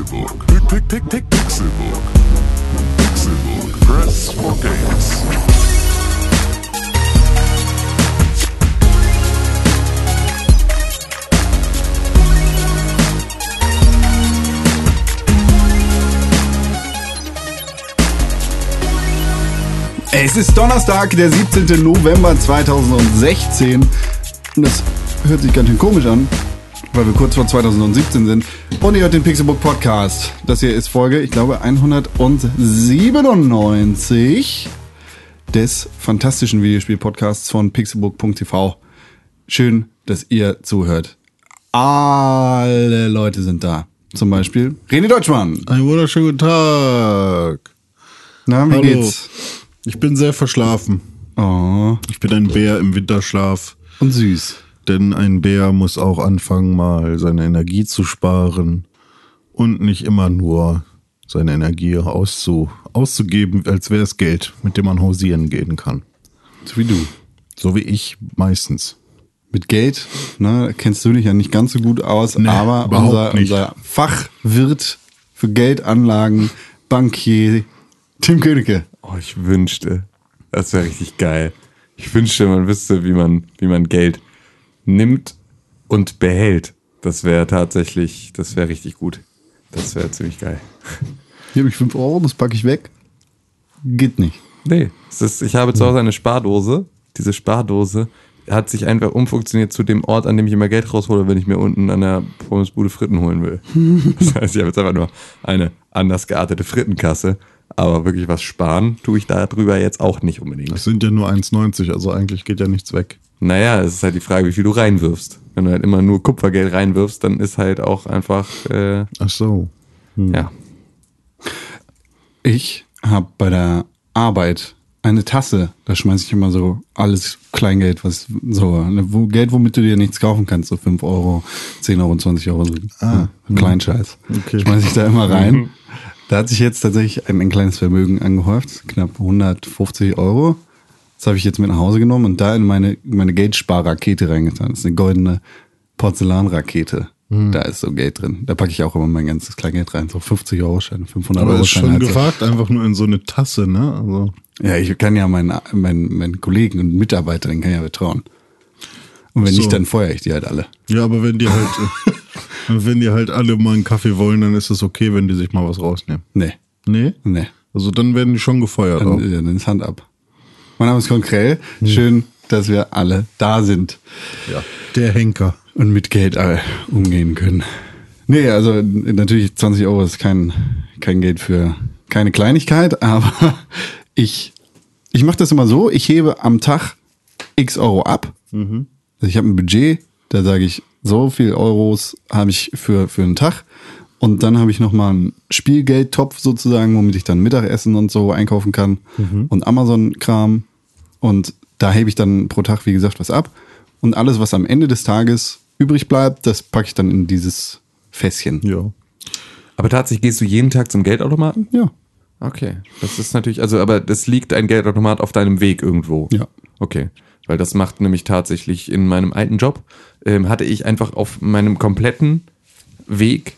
Pixelbook. Pick, pick, pick, Pixelbook. Pixelbook. Press for games. Es ist Donnerstag, der 17. November 2016. Und das hört sich ganz schön komisch an, weil wir kurz vor 2017 sind. Und ihr hört den Pixelbook Podcast. Das hier ist Folge, ich glaube, 197 des fantastischen Videospiel-Podcasts von pixelbook.tv. Schön, dass ihr zuhört. Alle Leute sind da. Zum Beispiel René Deutschmann. Einen wunderschönen guten Tag. Na, wie Hallo. geht's? Ich bin sehr verschlafen. Oh, Ich bin ein Bär im Winterschlaf. und süß. Denn ein Bär muss auch anfangen, mal seine Energie zu sparen und nicht immer nur seine Energie auszu auszugeben, als wäre es Geld, mit dem man hausieren gehen kann. So wie du. So wie ich meistens. Mit Geld, ne, kennst du dich ja nicht ganz so gut aus, Nee, aber unser, unser Fachwirt für Geldanlagen, Bankier, Tim Königke. Oh, ich wünschte, das wäre richtig geil. Ich wünschte, man wüsste, wie man, wie man Geld nimmt und behält. Das wäre tatsächlich, das wäre richtig gut. Das wäre ziemlich geil. Hier habe ich 5 Euro, das packe ich weg. Geht nicht. Nee, ist, ich habe zu Hause eine Spardose. Diese Spardose hat sich einfach umfunktioniert zu dem Ort, an dem ich immer Geld raushole, wenn ich mir unten an der Pommesbude Fritten holen will. Das heißt, ich habe jetzt einfach nur eine anders geartete Frittenkasse. Aber wirklich was sparen tue ich da drüber jetzt auch nicht unbedingt. Das sind ja nur 1,90, also eigentlich geht ja nichts weg. Naja, es ist halt die Frage, wie viel du reinwirfst. Wenn du halt immer nur Kupfergeld reinwirfst, dann ist halt auch einfach, äh, Ach so. ja. Ich habe bei der Arbeit eine Tasse, da schmeiße ich immer so alles Kleingeld, was so, ne, wo, Geld, womit du dir nichts kaufen kannst, so 5 Euro, 10 Euro, 20 Euro, so ah, Kleinscheiß. Okay. Schmeiße ich da immer rein. Da hat sich jetzt tatsächlich ein, ein kleines Vermögen angehäuft, knapp 150 Euro. Das habe ich jetzt mit nach Hause genommen und da in meine, meine Geldsparrakete reingetan. Das ist eine goldene Porzellanrakete. Da ist so Geld drin. Da packe ich auch immer mein ganzes Kleingeld rein. So 50 Euro Scheine, 500 Aber Euro ist Scheine. schon halt so. gefragt, einfach nur in so eine Tasse, ne? Also. Ja, ich kann ja meinen, meinen, meinen Kollegen und Mitarbeitern kann ja vertrauen. Und wenn So. nicht, dann feuere ich die halt alle. Ja, aber wenn die halt, äh, wenn die halt alle mal einen Kaffee wollen, dann ist es okay, wenn die sich mal was rausnehmen. Nee, Nee? nee. Also dann werden die schon gefeuert. Auch. Dann, ja, dann ist Hand ab. Mein Name ist Konkrell. Schön, dass wir alle da sind Ja. Der Henker. und mit Geld äh, umgehen können. Nee, also natürlich 20 Euro ist kein, kein Geld für keine Kleinigkeit, aber ich, ich mache das immer so, ich hebe am Tag x Euro ab. Also ich habe ein Budget, da sage ich, so viel Euros habe ich für, für einen Tag. Und dann habe ich nochmal einen Spielgeldtopf sozusagen, womit ich dann Mittagessen und so einkaufen kann und Amazon-Kram. Und da hebe ich dann pro Tag, wie gesagt, was ab. Und alles, was am Ende des Tages übrig bleibt, das packe ich dann in dieses Fässchen. Ja. Aber tatsächlich gehst du jeden Tag zum Geldautomaten? Ja. Okay. Das ist natürlich, also, aber das liegt ein Geldautomat auf deinem Weg irgendwo. Ja. Okay. Weil das macht nämlich tatsächlich in meinem alten Job, ähm, hatte ich einfach auf meinem kompletten Weg,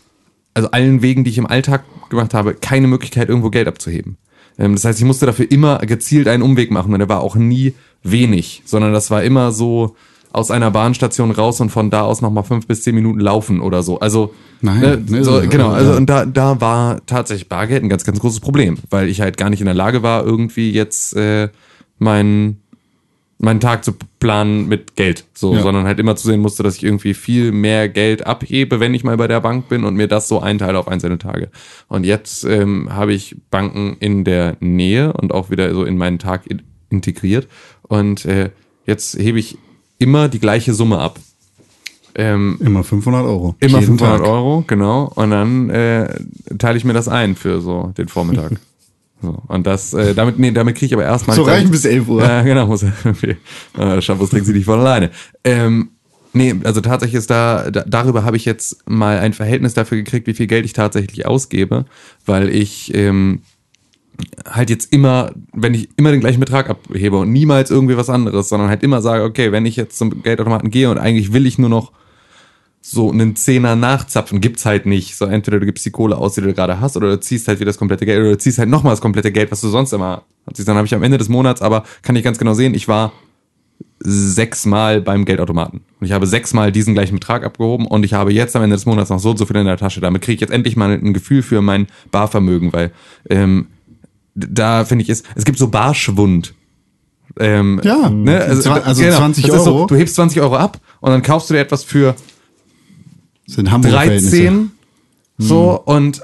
also allen Wegen, die ich im Alltag gemacht habe, keine Möglichkeit, irgendwo Geld abzuheben. Ähm, das heißt, ich musste dafür immer gezielt einen Umweg machen und der war auch nie wenig, sondern das war immer so aus einer Bahnstation raus und von da aus nochmal fünf bis zehn Minuten laufen oder so. Also, Nein, ne, so, genau, also und da, da war tatsächlich Bargeld ein ganz, ganz großes Problem, weil ich halt gar nicht in der Lage war, irgendwie jetzt äh, meinen meinen Tag zu planen mit Geld, so, Ja. sondern halt immer zu sehen musste, dass ich irgendwie viel mehr Geld abhebe, wenn ich mal bei der Bank bin und mir das so einteile auf einzelne Tage. Und jetzt ähm, habe ich Banken in der Nähe und auch wieder so in meinen Tag in integriert und äh, jetzt hebe ich immer die gleiche Summe ab. Ähm, Immer 500 Euro. Immer Jeden 500 Tag. Euro, genau. Und dann äh, teile ich mir das ein für so den Vormittag. so. Und das, äh, damit, nee, damit kriege ich aber erstmal. So reichen bis 11 Uhr. Ja, genau. Muss, okay. äh, Shampoos trinkt sie nicht von alleine. Ähm, nee, also tatsächlich ist da, da, darüber habe ich jetzt mal ein Verhältnis dafür gekriegt, wie viel Geld ich tatsächlich ausgebe, weil ich ähm, halt jetzt immer, wenn ich immer den gleichen Betrag abhebe und niemals irgendwie was anderes, sondern halt immer sage, okay, wenn ich jetzt zum Geldautomaten gehe und eigentlich will ich nur noch so einen Zehner nachzapfen gibt's halt nicht. So entweder du gibst die Kohle aus, die du gerade hast, oder du ziehst halt wieder das komplette Geld, oder du ziehst halt nochmal das komplette Geld, was du sonst immer hast. Dann habe ich am Ende des Monats, aber kann ich ganz genau sehen, ich war sechsmal beim Geldautomaten. Und ich habe sechsmal diesen gleichen Betrag abgehoben und ich habe jetzt am Ende des Monats noch so und so viel in der Tasche. Damit kriege ich jetzt endlich mal ein Gefühl für mein Barvermögen, weil ähm, da finde ich es, es gibt so Barschwund. Ähm, Ja, ne? also, Zwa- also genau, 20 das ist Euro. So, du hebst 20 Euro ab und dann kaufst du dir etwas für Das sind Hamburger 13 so und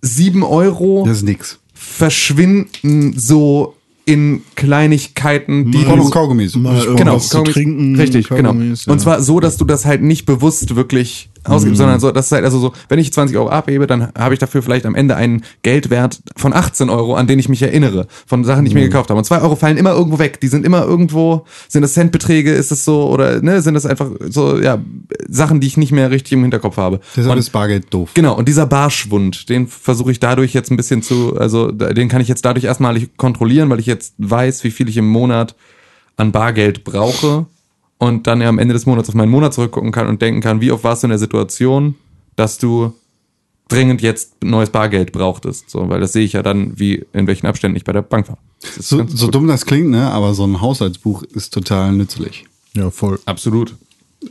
7 Euro Das ist nix. verschwinden so in Kleinigkeiten, die Mal- du Kaugummis. Mal genau, Kaugummis. trinken. Richtig, genau. Kaugummis, ja. Und zwar so, dass du das halt nicht bewusst wirklich ausgibst, sondern so, das ist halt also so, wenn ich 20 Euro abhebe, dann habe ich dafür vielleicht am Ende einen Geldwert von 18 Euro, an den ich mich erinnere, von Sachen, die ich mir gekauft habe. Und 2 Euro fallen immer irgendwo weg. Die sind immer irgendwo, sind das Centbeträge, ist es so, oder ne, sind das einfach so, ja, Sachen, die ich nicht mehr richtig im Hinterkopf habe. Deshalb Und- ist Bargeld doof. Genau, und dieser Barschwund, den versuche ich dadurch jetzt ein bisschen zu, also den kann ich jetzt dadurch erstmalig kontrollieren, weil ich jetzt weiß, wie viel ich im Monat an Bargeld brauche und dann ja am Ende des Monats auf meinen Monat zurückgucken kann und denken kann, wie oft warst du in der Situation, dass du dringend jetzt neues Bargeld brauchtest. So, weil das sehe ich ja dann, wie in welchen Abständen ich bei der Bank war. So, so dumm das klingt, ne? Aber so ein Haushaltsbuch ist total nützlich. Ja, voll. Absolut.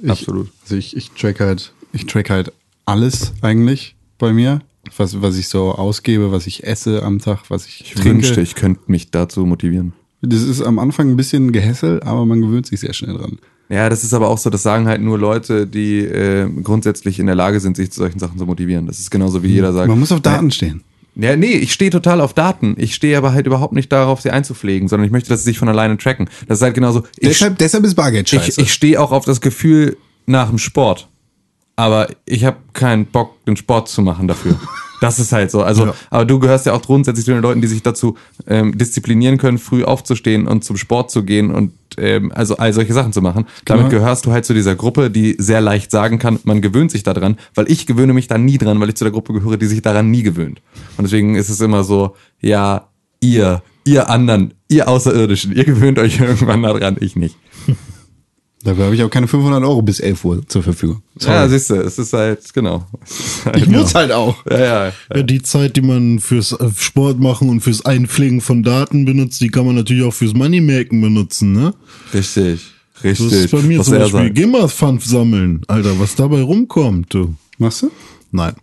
Ich, Absolut. Also ich, ich track halt, ich track halt alles eigentlich bei mir. Was, was ich so ausgebe, was ich esse am Tag, was ich, Ich trinke. wünschte, ich könnte mich dazu motivieren. Das ist am Anfang ein bisschen Gehässel, aber man gewöhnt sich sehr schnell dran. Ja, das ist aber auch so, das sagen halt nur Leute, die äh, grundsätzlich in der Lage sind, sich zu solchen Sachen zu motivieren. Das ist genauso wie jeder sagt. Man muss auf Daten stehen. Ja, nee, ich stehe total auf Daten. Ich stehe aber halt überhaupt nicht darauf, sie einzupflegen, sondern ich möchte, dass sie sich von alleine tracken. Das ist halt genauso. Ich, Deshalb, deshalb ist Bargeld scheiße. ich, ich stehe auch auf das Gefühl nach dem Sport. Aber ich habe keinen Bock, den Sport zu machen dafür. Das ist halt so. Also, Ja. aber du gehörst ja auch grundsätzlich zu den Leuten, die sich dazu ähm, disziplinieren können, früh aufzustehen und zum Sport zu gehen und ähm, also all solche Sachen zu machen. Damit Genau. gehörst du halt zu dieser Gruppe, die sehr leicht sagen kann, man gewöhnt sich daran, weil ich gewöhne mich da nie dran, weil ich zu der Gruppe gehöre, die sich daran nie gewöhnt. Und deswegen ist es immer so, ja, ihr, ihr anderen, ihr Außerirdischen, ihr gewöhnt euch irgendwann daran, ich nicht. Dafür habe ich auch keine 500 Euro bis 11 Uhr zur Verfügung. Ja, siehst du, es ist halt, genau. Ist halt, ich muss halt auch. ja, ja, Ja, die Zeit, die man fürs äh, Sport machen und fürs Einpflegen von Daten benutzt, die kann man natürlich auch fürs Moneymaken benutzen, ne? richtig, richtig. Das ist bei mir Was zum Beispiel. GEMA-Pfand sammeln. Alter, was dabei rumkommt, du. Machst du? Nein.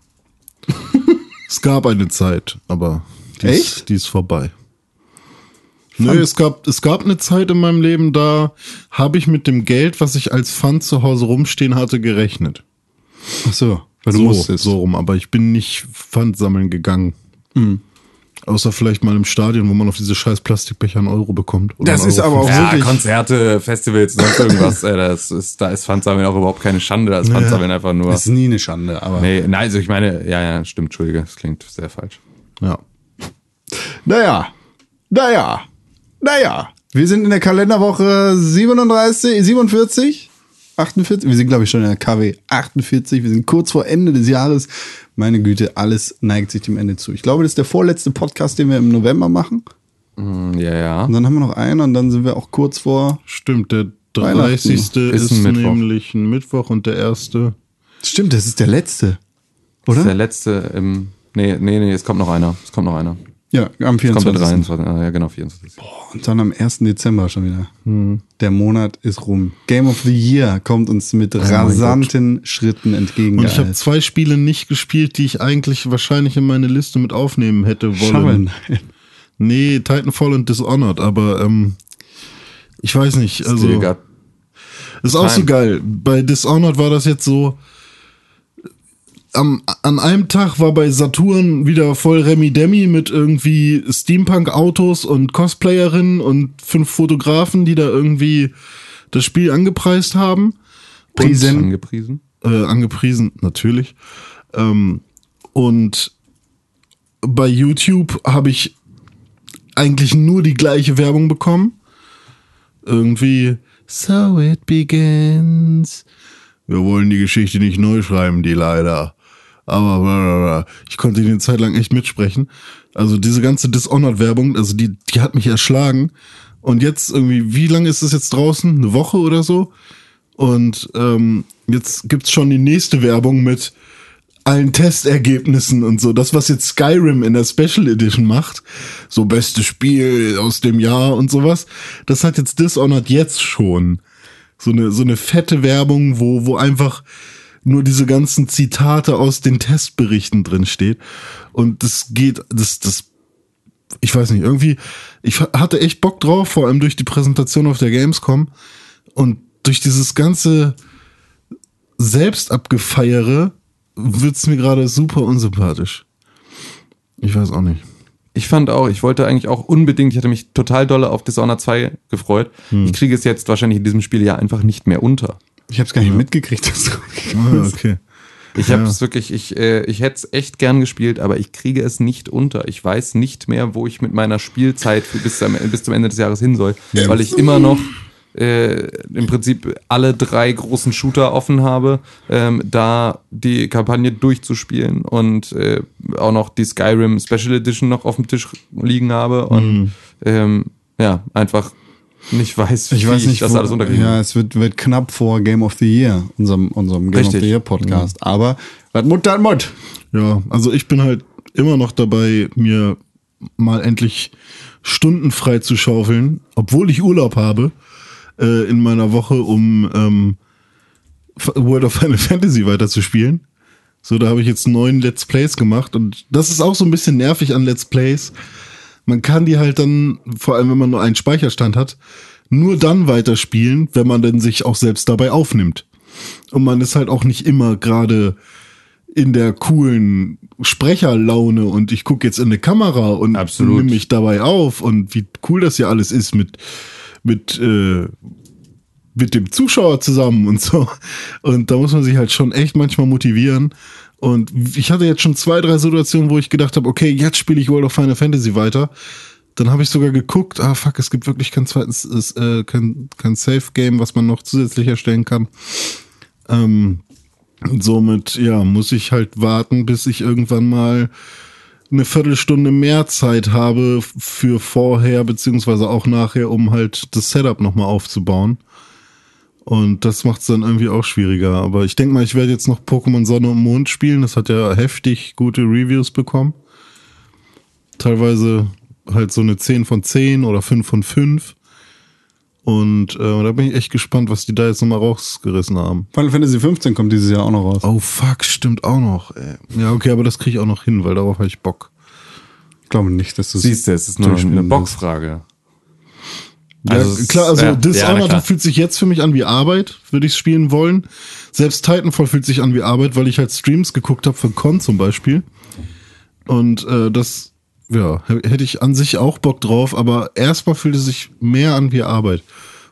es gab eine Zeit, aber die, Echt? Ist, die ist vorbei. Nö, es gab, es gab eine Zeit in meinem Leben, da habe ich mit dem Geld, was ich als Pfand zu Hause rumstehen hatte, gerechnet. Ach so, weil du so, musstest. so rum, aber ich bin nicht Pfand sammeln gegangen. Mhm. Außer vielleicht mal im Stadion, wo man auf diese scheiß Plastikbecher einen Euro bekommt. Oder Das ist Euro aber auch. Ja, wirklich- Konzerte, Festivals, sonst irgendwas. ey, das ist, da ist Pfandsammeln auch überhaupt keine Schande. Da ist Pfandsammeln einfach nur. Das ist nie eine Schande, aber. Nee, nein, also ich meine, ja, ja, stimmt, Entschuldige, das klingt sehr falsch. Ja. Naja, naja, naja. Wir sind in der Kalenderwoche 37, 47, 48. Wir sind, glaube ich, schon in der KW 48. Wir sind kurz vor Ende des Jahres. Meine Güte, alles neigt sich dem Ende zu. Ich glaube, das ist der vorletzte Podcast, den wir im November machen. Hm, Ja, ja. Und dann haben wir noch einen und dann sind wir auch kurz vor. Stimmt, der Weihnachten 30. ist ist, ein Mittwoch. nämlich ein Mittwoch und der erste. Stimmt, das ist der letzte. Das ist der Oder? letzte im. Nee, nee, nee, es kommt noch einer. Es kommt noch einer. Ja, am Es kommt der 24. 23. Ah, ja, genau, 24. Und dann am 1. Dezember schon wieder. Der Monat ist rum. Game of the Year kommt uns mit rasanten Schritten entgegen. Und ich habe zwei Spiele nicht gespielt, die ich eigentlich wahrscheinlich in meine Liste mit aufnehmen hätte wollen. Schammeln. Nee, Titanfall und Dishonored, aber ähm, ich weiß nicht. Also, ist auch so geil. Bei Dishonored war das jetzt so. Am, an einem Tag war bei Saturn wieder voll Remi Demi mit irgendwie Steampunk-Autos und Cosplayerinnen und fünf Fotografen, die da irgendwie das Spiel angepreist haben. Prisen. angepriesen. äh, angepriesen, natürlich. Ähm, und bei YouTube habe ich eigentlich nur die gleiche Werbung bekommen. Irgendwie, so it begins. Wir wollen die Geschichte nicht neu schreiben, die leider. Aber bla, bla, bla. ich konnte die Zeit lang echt mitsprechen. Also diese ganze Dishonored-Werbung, also die, die hat mich erschlagen. Und jetzt irgendwie, wie lange ist es jetzt draußen? Eine Woche oder so? Und ähm, jetzt gibt's schon die nächste Werbung mit allen Testergebnissen und so. Das, was jetzt Skyrim in der Special Edition macht, so beste Spiel aus dem Jahr und sowas, das hat jetzt Dishonored jetzt schon. So eine, so eine fette Werbung, wo, wo einfach nur diese ganzen Zitate aus den Testberichten drin steht. Und das geht, das, das, ich weiß nicht, irgendwie, ich hatte echt Bock drauf, vor allem durch die Präsentation auf der Gamescom und durch dieses ganze Selbstabgefeiere wird's mir gerade super unsympathisch. Ich weiß auch nicht. Ich fand auch, ich wollte eigentlich auch unbedingt, ich hatte mich total dolle auf Dishonored 2 gefreut. Ich kriege es jetzt wahrscheinlich in diesem Spiel ja einfach nicht mehr unter. Ich habe es gar nicht mitgekriegt, dass du Ah, okay. Ich Ja. habe es wirklich, ich, äh, ich hätte es echt gern gespielt, aber ich kriege es nicht unter. Ich weiß nicht mehr, wo ich mit meiner Spielzeit für bis, zum, bis zum Ende des Jahres hin soll, weil ich immer noch äh, im Prinzip alle drei großen Shooter offen habe, ähm, da die Kampagne durchzuspielen und äh, auch noch die Skyrim Special Edition noch auf dem Tisch liegen habe und ähm, ja, einfach nicht weiß, Ich wie weiß nicht, das wo, alles unterkriegen Ja, es wird, wird knapp vor Game of the Year, unserem, unserem Game of Richtig. the Year Podcast. Aber, was Mut, das Mut. Ja, also ich bin halt immer noch dabei, mir mal endlich Stunden frei zu schaufeln, obwohl ich Urlaub habe äh, in meiner Woche, um ähm, World of Final Fantasy weiterzuspielen. So, da habe ich jetzt neun Let's Plays gemacht und das ist auch so ein bisschen nervig an Let's Plays. Man kann die halt dann, vor allem wenn man nur einen Speicherstand hat, nur dann weiterspielen, wenn man dann sich auch selbst dabei aufnimmt. Und man ist halt auch nicht immer gerade in der coolen Sprecherlaune und ich gucke jetzt in eine Kamera und nehme mich dabei auf und wie cool das ja alles ist mit mit äh, mit dem Zuschauer zusammen und so. Und da muss man sich halt schon echt manchmal motivieren. Und ich hatte jetzt schon zwei, drei Situationen, wo ich gedacht habe, okay, jetzt spiele ich World of Final Fantasy weiter. Dann habe ich sogar geguckt, ah fuck, es gibt wirklich kein zweites, ist, äh, kein, kein Safe-Game, was man noch zusätzlich erstellen kann. Ähm, somit, ja, muss ich halt warten, bis ich irgendwann mal eine Viertelstunde mehr Zeit habe für vorher, beziehungsweise auch nachher, um halt das Setup nochmal aufzubauen. Und das macht es dann irgendwie auch schwieriger. Aber ich denke mal, ich werde jetzt noch Pokémon Sonne und Mond spielen. Das hat ja heftig gute Reviews bekommen. Teilweise halt so eine 10 von 10 oder 5 von 5. Und äh, da bin ich echt gespannt, was die da jetzt nochmal rausgerissen haben. Final Fantasy 15 kommt dieses Jahr auch noch raus. Oh fuck, stimmt auch noch. Ey. Ja, okay, aber das kriege ich auch noch hin, weil darauf habe ich Bock. Ich glaube nicht, dass du es Siehst du, es ist nur eine. Bockfrage. Ja, Also klar, also ja, ja, Dishonored klar. fühlt sich jetzt für mich an wie Arbeit, würde ich spielen wollen. Selbst Titanfall fühlt sich an wie Arbeit, weil ich halt Streams geguckt habe von Con zum Beispiel. Und äh, das, ja, hätte ich an sich auch Bock drauf, aber erstmal fühlt es sich mehr an wie Arbeit.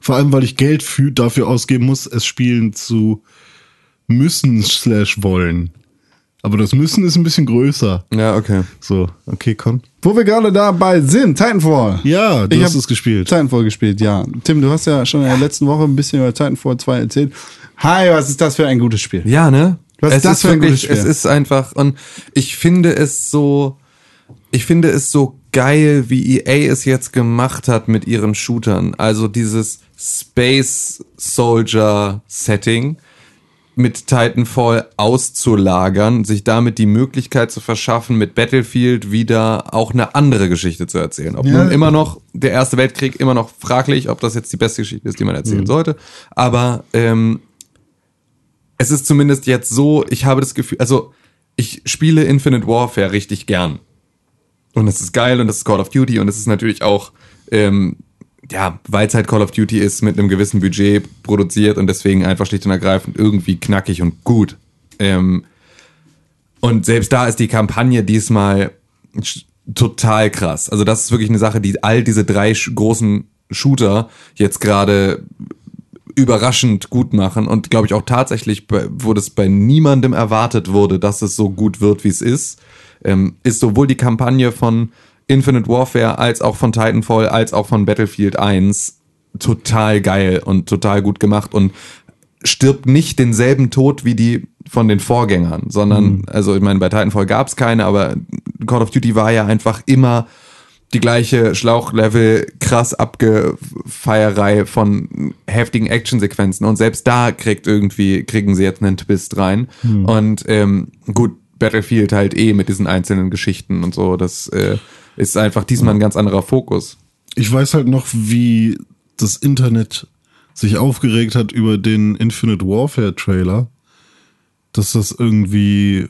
Vor allem, weil ich Geld für, dafür ausgeben muss, es spielen zu müssen slash wollen. Aber das müssen ist ein bisschen größer. Ja, okay. So, okay, Con. Wo wir gerade dabei sind, Titanfall. Ja, du Ich hast es gespielt. Titanfall gespielt, ja. Tim, du hast ja schon in der letzten Woche ein bisschen über Titanfall 2 erzählt. Hi, was ist das für ein gutes Spiel? Ja, ne? Was ist es das ist für ein wirklich, gutes Spiel? es ist einfach, und ich finde es so, ich finde es so geil, wie EA es jetzt gemacht hat mit ihren Shootern. Also dieses Space Soldier Setting mit Titanfall auszulagern, sich damit die Möglichkeit zu verschaffen, mit Battlefield wieder auch eine andere Geschichte zu erzählen. Ob Ja. nun immer noch der Erste Weltkrieg immer noch fraglich, ob das jetzt die beste Geschichte ist, die man Mhm. erzählen sollte. Aber ähm, es ist zumindest jetzt so, ich habe das Gefühl, also ich spiele Infinite Warfare richtig gern. Und es ist geil und es ist Call of Duty und es ist natürlich auch, ähm, ja, weil es halt Call of Duty ist, mit einem gewissen Budget produziert und deswegen einfach schlicht und ergreifend irgendwie knackig und gut. Ähm, und selbst da ist die Kampagne diesmal total krass. Also das ist wirklich eine Sache, die all diese drei großen Shooter jetzt gerade überraschend gut machen und glaube ich auch tatsächlich, wo das bei niemandem erwartet wurde, dass es so gut wird, wie es ist, ähm, ist sowohl die Kampagne von Infinite Warfare als auch von Titanfall als auch von Battlefield 1 total geil und total gut gemacht und stirbt nicht denselben Tod wie die von den Vorgängern, sondern, also ich meine, bei Titanfall gab es keine, aber Call of Duty war ja einfach immer die gleiche Schlauchlevel, krass Abgefeierei von heftigen Actionsequenzen. Und selbst da kriegt irgendwie, kriegen sie jetzt einen Twist rein. Und ähm, gut, Battlefield halt eh mit diesen einzelnen Geschichten und so. Das äh, ist einfach diesmal ein ganz anderer Fokus. Ich weiß halt noch, wie das Internet sich aufgeregt hat über den Infinite Warfare Trailer, dass das irgendwie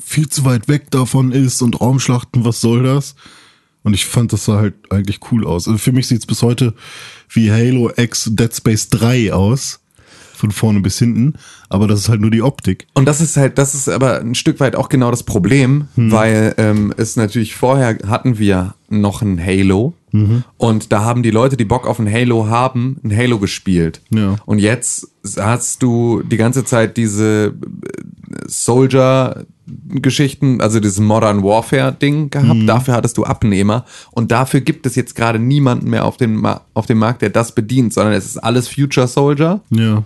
viel zu weit weg davon ist und Raumschlachten, was soll das? Und ich fand, das sah halt eigentlich cool aus. Also für mich sieht's bis heute wie Halo X Dead Space 3 aus. Von vorne bis hinten. Aber das ist halt nur die Optik. Und das ist halt, das ist aber ein Stück weit auch genau das Problem, weil ähm, es natürlich vorher hatten wir noch ein Halo und da haben die Leute, die Bock auf ein Halo haben, ein Halo gespielt. Ja. Und jetzt hast du die ganze Zeit diese äh, Soldier-Geschichten, also dieses Modern Warfare-Ding gehabt. Dafür hattest du Abnehmer und dafür gibt es jetzt gerade niemanden mehr auf, den Ma auf dem Markt, der das bedient, sondern es ist alles Future Soldier. Ja.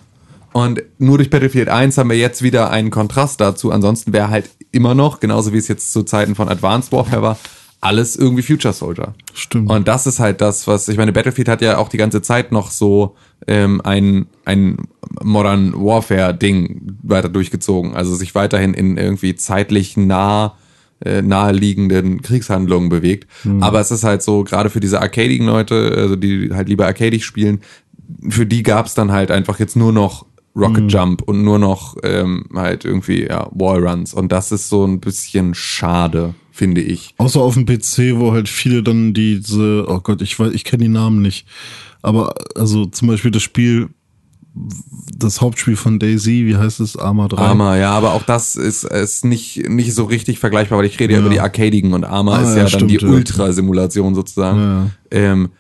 Und nur durch Battlefield 1 haben wir jetzt wieder einen Kontrast dazu. Ansonsten wäre halt immer noch, genauso wie es jetzt zu Zeiten von Advanced Warfare war, alles irgendwie Future Soldier. Stimmt. Und das ist halt das, was, ich meine, Battlefield hat ja auch die ganze Zeit noch so ähm, ein, ein Modern Warfare-Ding weiter durchgezogen. Also sich weiterhin in irgendwie zeitlich nah äh, naheliegenden Kriegshandlungen bewegt. Aber es ist halt so, gerade für diese arcadigen Leute, also die halt lieber arcadig spielen, für die gab's dann halt einfach jetzt nur noch Rocket Jump und nur noch ähm, halt irgendwie ja, Wallruns. Und das ist so ein bisschen schade, finde ich. Außer auf dem PC, wo halt viele dann diese, oh Gott, ich weiß, ich kenne die Namen nicht. Aber also zum Beispiel das Spiel, das Hauptspiel von Daisy, wie heißt es? Arma 3. Arma, ja, aber auch das ist, ist nicht, nicht so richtig vergleichbar, weil ich rede ja, Ja. über die Arcadigen und Arma Ah, ist ja, ja, dann stimmt, die ja. Ultrasimulation sozusagen. Ja. Ähm,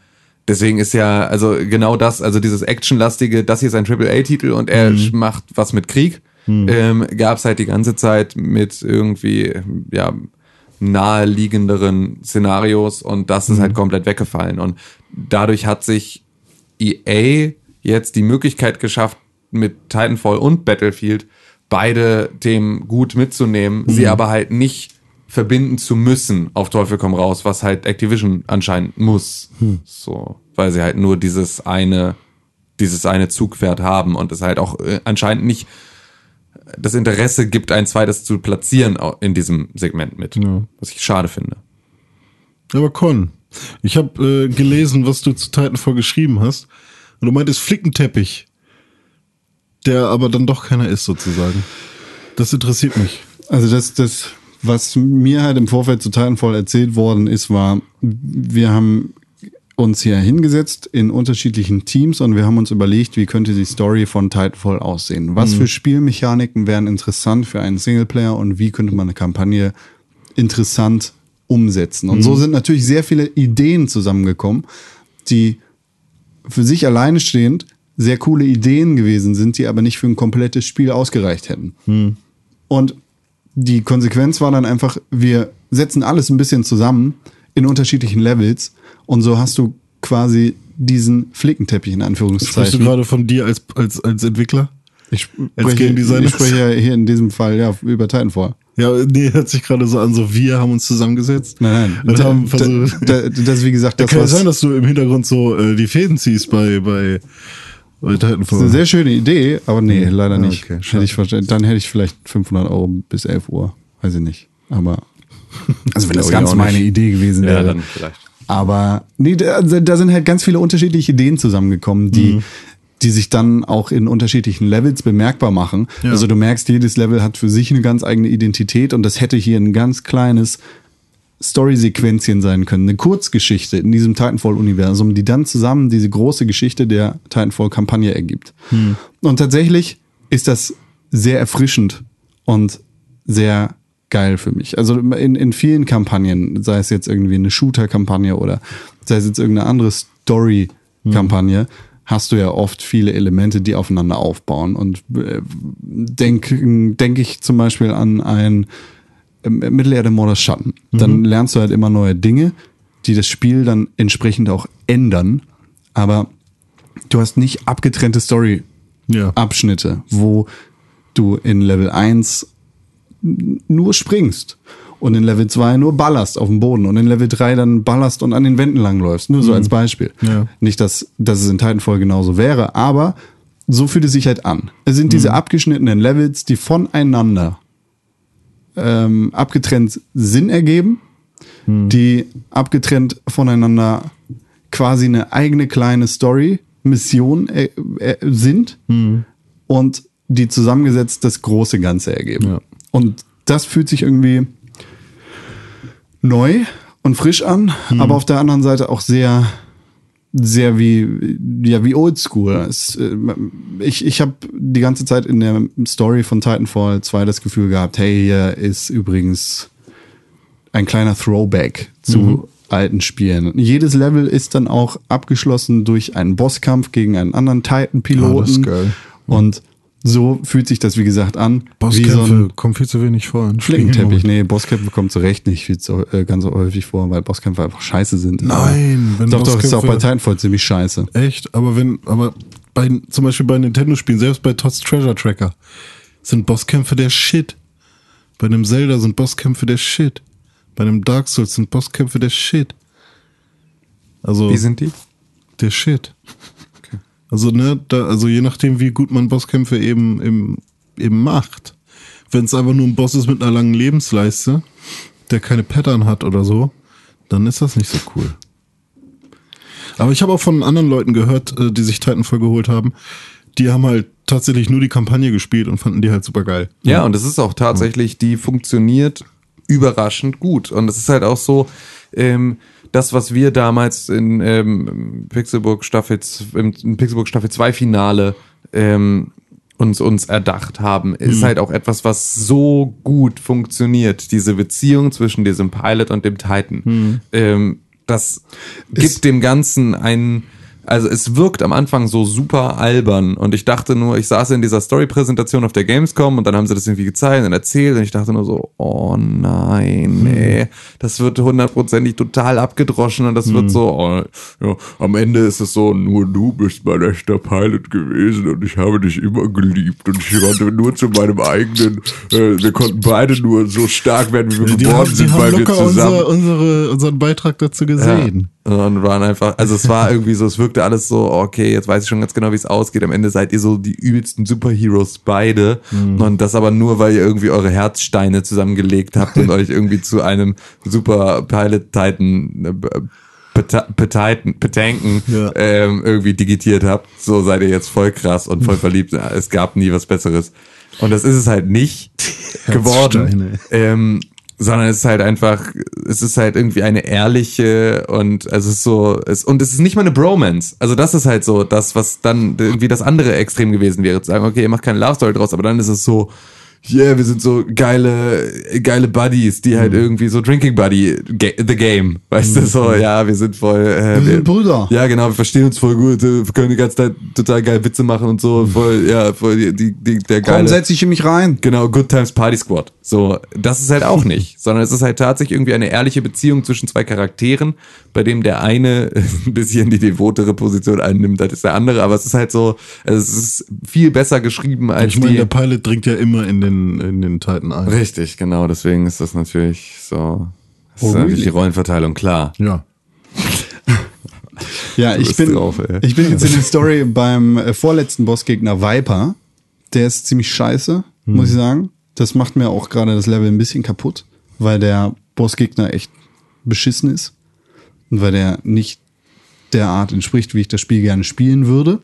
deswegen ist ja, also genau das, also dieses Actionlastige, das hier ist ein AAA-Titel und er Mhm. macht was mit Krieg, ähm, gab es halt die ganze Zeit mit irgendwie, ja, naheliegenderen Szenarios und das Mhm. ist halt komplett weggefallen. Und dadurch hat sich EA jetzt die Möglichkeit geschafft, mit Titanfall und Battlefield beide Themen gut mitzunehmen, sie aber halt nicht verbinden zu müssen auf Teufel komm raus, was halt Activision anscheinend muss. So, weil sie halt nur dieses eine, dieses eine Zugpferd haben und es halt auch äh, anscheinend nicht das Interesse gibt, ein zweites zu platzieren in diesem Segment mit. Ja. Was ich schade finde. Aber Con, ich habe äh, gelesen, was du zu Titanfall geschrieben hast. Und du meintest Flickenteppich. Der aber dann doch keiner ist, sozusagen. Das interessiert mich. Also das, das, was mir halt im Vorfeld zu Titanfall erzählt worden ist, war, wir haben uns hier hingesetzt in unterschiedlichen Teams und wir haben uns überlegt, wie könnte die Story von Titanfall aussehen. Was für Spielmechaniken wären interessant für einen Singleplayer und wie könnte man eine Kampagne interessant umsetzen. Und so sind natürlich sehr viele Ideen zusammengekommen, die für sich alleine stehend sehr coole Ideen gewesen sind, die aber nicht für ein komplettes Spiel ausgereicht hätten. Und die Konsequenz war dann einfach, wir setzen alles ein bisschen zusammen in unterschiedlichen Levels und so hast du quasi diesen Flickenteppich in Sprichst du Anführungszeichen. gerade von dir als, als, als Entwickler? Ich als spreche, Game Designer? ich spreche ja hier in diesem Fall ja über Titanfall. Ja, nee, hört sich gerade so an, so wir haben uns zusammengesetzt. Nein, nein. Und Da- haben versucht, da- da- das ist wie gesagt das, kann ja was sein, dass du im Hintergrund so äh, die Fäden ziehst bei, bei, Das ist eine sehr schöne Idee, aber nee, leider Ah, nicht. okay, hätte ich verstanden. Dann hätte ich vielleicht 500 Euro bis 11 Uhr. Weiß ich nicht. Aber, also wenn das ganz meine nicht. Idee gewesen wäre. vielleicht. Aber nee, da, da sind halt ganz viele unterschiedliche Ideen zusammengekommen, die, die sich dann auch in unterschiedlichen Levels bemerkbar machen. Ja. Also du merkst, jedes Level hat für sich eine ganz eigene Identität und das hätte hier ein ganz kleines Story-Sequenzchen sein können, eine Kurzgeschichte in diesem Titanfall-Universum, die dann zusammen diese große Geschichte der Titanfall-Kampagne ergibt. Und tatsächlich ist das sehr erfrischend und sehr geil für mich. Also in, in vielen Kampagnen, sei es jetzt irgendwie eine Shooter-Kampagne oder sei es jetzt irgendeine andere Story-Kampagne, hast du ja oft viele Elemente, die aufeinander aufbauen. Und äh, denke denk ich zum Beispiel an ein Mittelerde Morders Schatten. Dann lernst du halt immer neue Dinge, die das Spiel dann entsprechend auch ändern. Aber du hast nicht abgetrennte Story Ja. Wo du in Level 1 n- nur springst und in Level 2 nur ballerst auf dem Boden und in Level 3 dann ballerst und an den Wänden langläufst. Nur so als Beispiel. Ja. Nicht, dass, dass es in Titanfall genauso wäre, aber so fühlt es sich halt an. Es sind diese abgeschnittenen Levels, die voneinander ähm, abgetrennt Sinn ergeben, die abgetrennt voneinander quasi eine eigene kleine Story, Mission äh, äh, sind und die zusammengesetzt das große Ganze ergeben. Ja. Und das fühlt sich irgendwie neu und frisch an, aber auf der anderen Seite auch sehr sehr wie ja wie oldschool. Es, äh, ich ich habe die ganze Zeit in der Story von Titanfall 2 das Gefühl gehabt, hey, hier ist übrigens ein kleiner Throwback zu alten Spielen. Jedes Level ist dann auch abgeschlossen durch einen Bosskampf gegen einen anderen Ah, das Titan-Piloten. ist geil. Und so fühlt sich das, wie gesagt, an. so Bosskämpfe ein kommen viel zu wenig vor. Flickenteppich. Nee, Bosskämpfe kommen zu Recht nicht viel zu, äh, ganz so häufig vor, weil Bosskämpfe einfach scheiße sind. Nein, wenn doch, doch, ist auch bei Titanfall ziemlich scheiße. Echt? Aber wenn, aber bei, zum Beispiel bei Nintendo-Spielen, selbst bei Todd's Treasure Tracker, sind Bosskämpfe der Shit. Bei einem Zelda sind Bosskämpfe der Shit. Bei einem Dark Souls sind Bosskämpfe der Shit. Also Wie sind die? der Shit. Also, ne, da, also je nachdem, wie gut man Bosskämpfe eben, eben, eben macht. Wenn es einfach nur ein Boss ist mit einer langen Lebensleiste, der keine Pattern hat oder so, dann ist das nicht so cool. Aber ich habe auch von anderen Leuten gehört, äh, die sich Titanfall geholt haben, die haben halt tatsächlich nur die Kampagne gespielt und fanden die halt super geil. Ja, und das ist auch tatsächlich, die funktioniert überraschend gut. Und es ist halt auch so, ähm, das, was wir damals in ähm, Pixelburg Staffel, im, im Pixelburg Staffel 2 Finale ähm, uns, uns erdacht haben, ist halt auch etwas, was so gut funktioniert. Diese Beziehung zwischen diesem Pilot und dem Titan. Ähm, das gibt dem Ganzen einen, also es wirkt am Anfang so super albern und ich dachte nur, ich saß in dieser Story-Präsentation auf der Gamescom und dann haben sie das irgendwie gezeigt und erzählt und ich dachte nur so, oh nein, nee, das wird hundertprozentig total abgedroschen und das wird so, oh, ja, am Ende ist es so, nur du bist mein echter Pilot gewesen und ich habe dich immer geliebt und ich konnte nur zu meinem eigenen, äh, wir konnten beide nur so stark werden, wie wir Die geboren haben, sind, weil wir locker zusammen unser, unsere, unseren Beitrag dazu gesehen. ja. Und waren einfach, also es war irgendwie so, es wirkte alles so, okay, jetzt weiß ich schon ganz genau, wie es ausgeht. Am Ende seid ihr so die übelsten Superheroes beide. Und das aber nur, weil ihr irgendwie eure Herzsteine zusammengelegt habt und euch irgendwie zu einem Super Pilot Titan äh, Peta- Petanken Ja. ähm, irgendwie digitiert habt. So seid ihr jetzt voll krass und voll verliebt. Es gab nie was Besseres. Und das ist es halt nicht geworden. Ähm, sondern es ist halt einfach, es ist halt irgendwie eine ehrliche und also es ist so, es, und es ist nicht mal eine Bromance. Also das ist halt so das, was dann irgendwie das andere Extrem gewesen wäre. Zu sagen, okay, ihr macht keine Love Story draus, aber dann ist es so, yeah, wir sind so geile, geile Buddies, die Mhm. halt irgendwie so Drinking Buddy, the game, weißt du, so, ja, wir sind voll, äh, Mhm. Wir sind Brüder. Ja, genau, wir verstehen uns voll gut, äh, wir können die ganze Zeit total geil Witze machen und so, voll, ja, voll die, die, die der geile. Komm, setz dich in mich rein. Genau, Good Times Party Squad. So, das ist halt auch nicht, sondern es ist halt tatsächlich irgendwie eine ehrliche Beziehung zwischen zwei Charakteren, bei dem der eine ein bisschen die devotere Position einnimmt als der andere, aber es ist halt so, also es ist viel besser geschrieben als Ich meine, die. der Pilot dringt ja immer in den, in den Titan ein. Richtig, genau, deswegen ist das natürlich so. Das Oh, ist natürlich die Rollenverteilung klar. Ja. Ja, ich bin, drauf, ich bin jetzt in der Story beim äh, vorletzten Bossgegner Viper. Der ist ziemlich scheiße, muss ich sagen. Das macht mir auch gerade das Level ein bisschen kaputt, weil der Bossgegner echt beschissen ist. Weil der nicht der Art entspricht, wie ich das Spiel gerne spielen würde.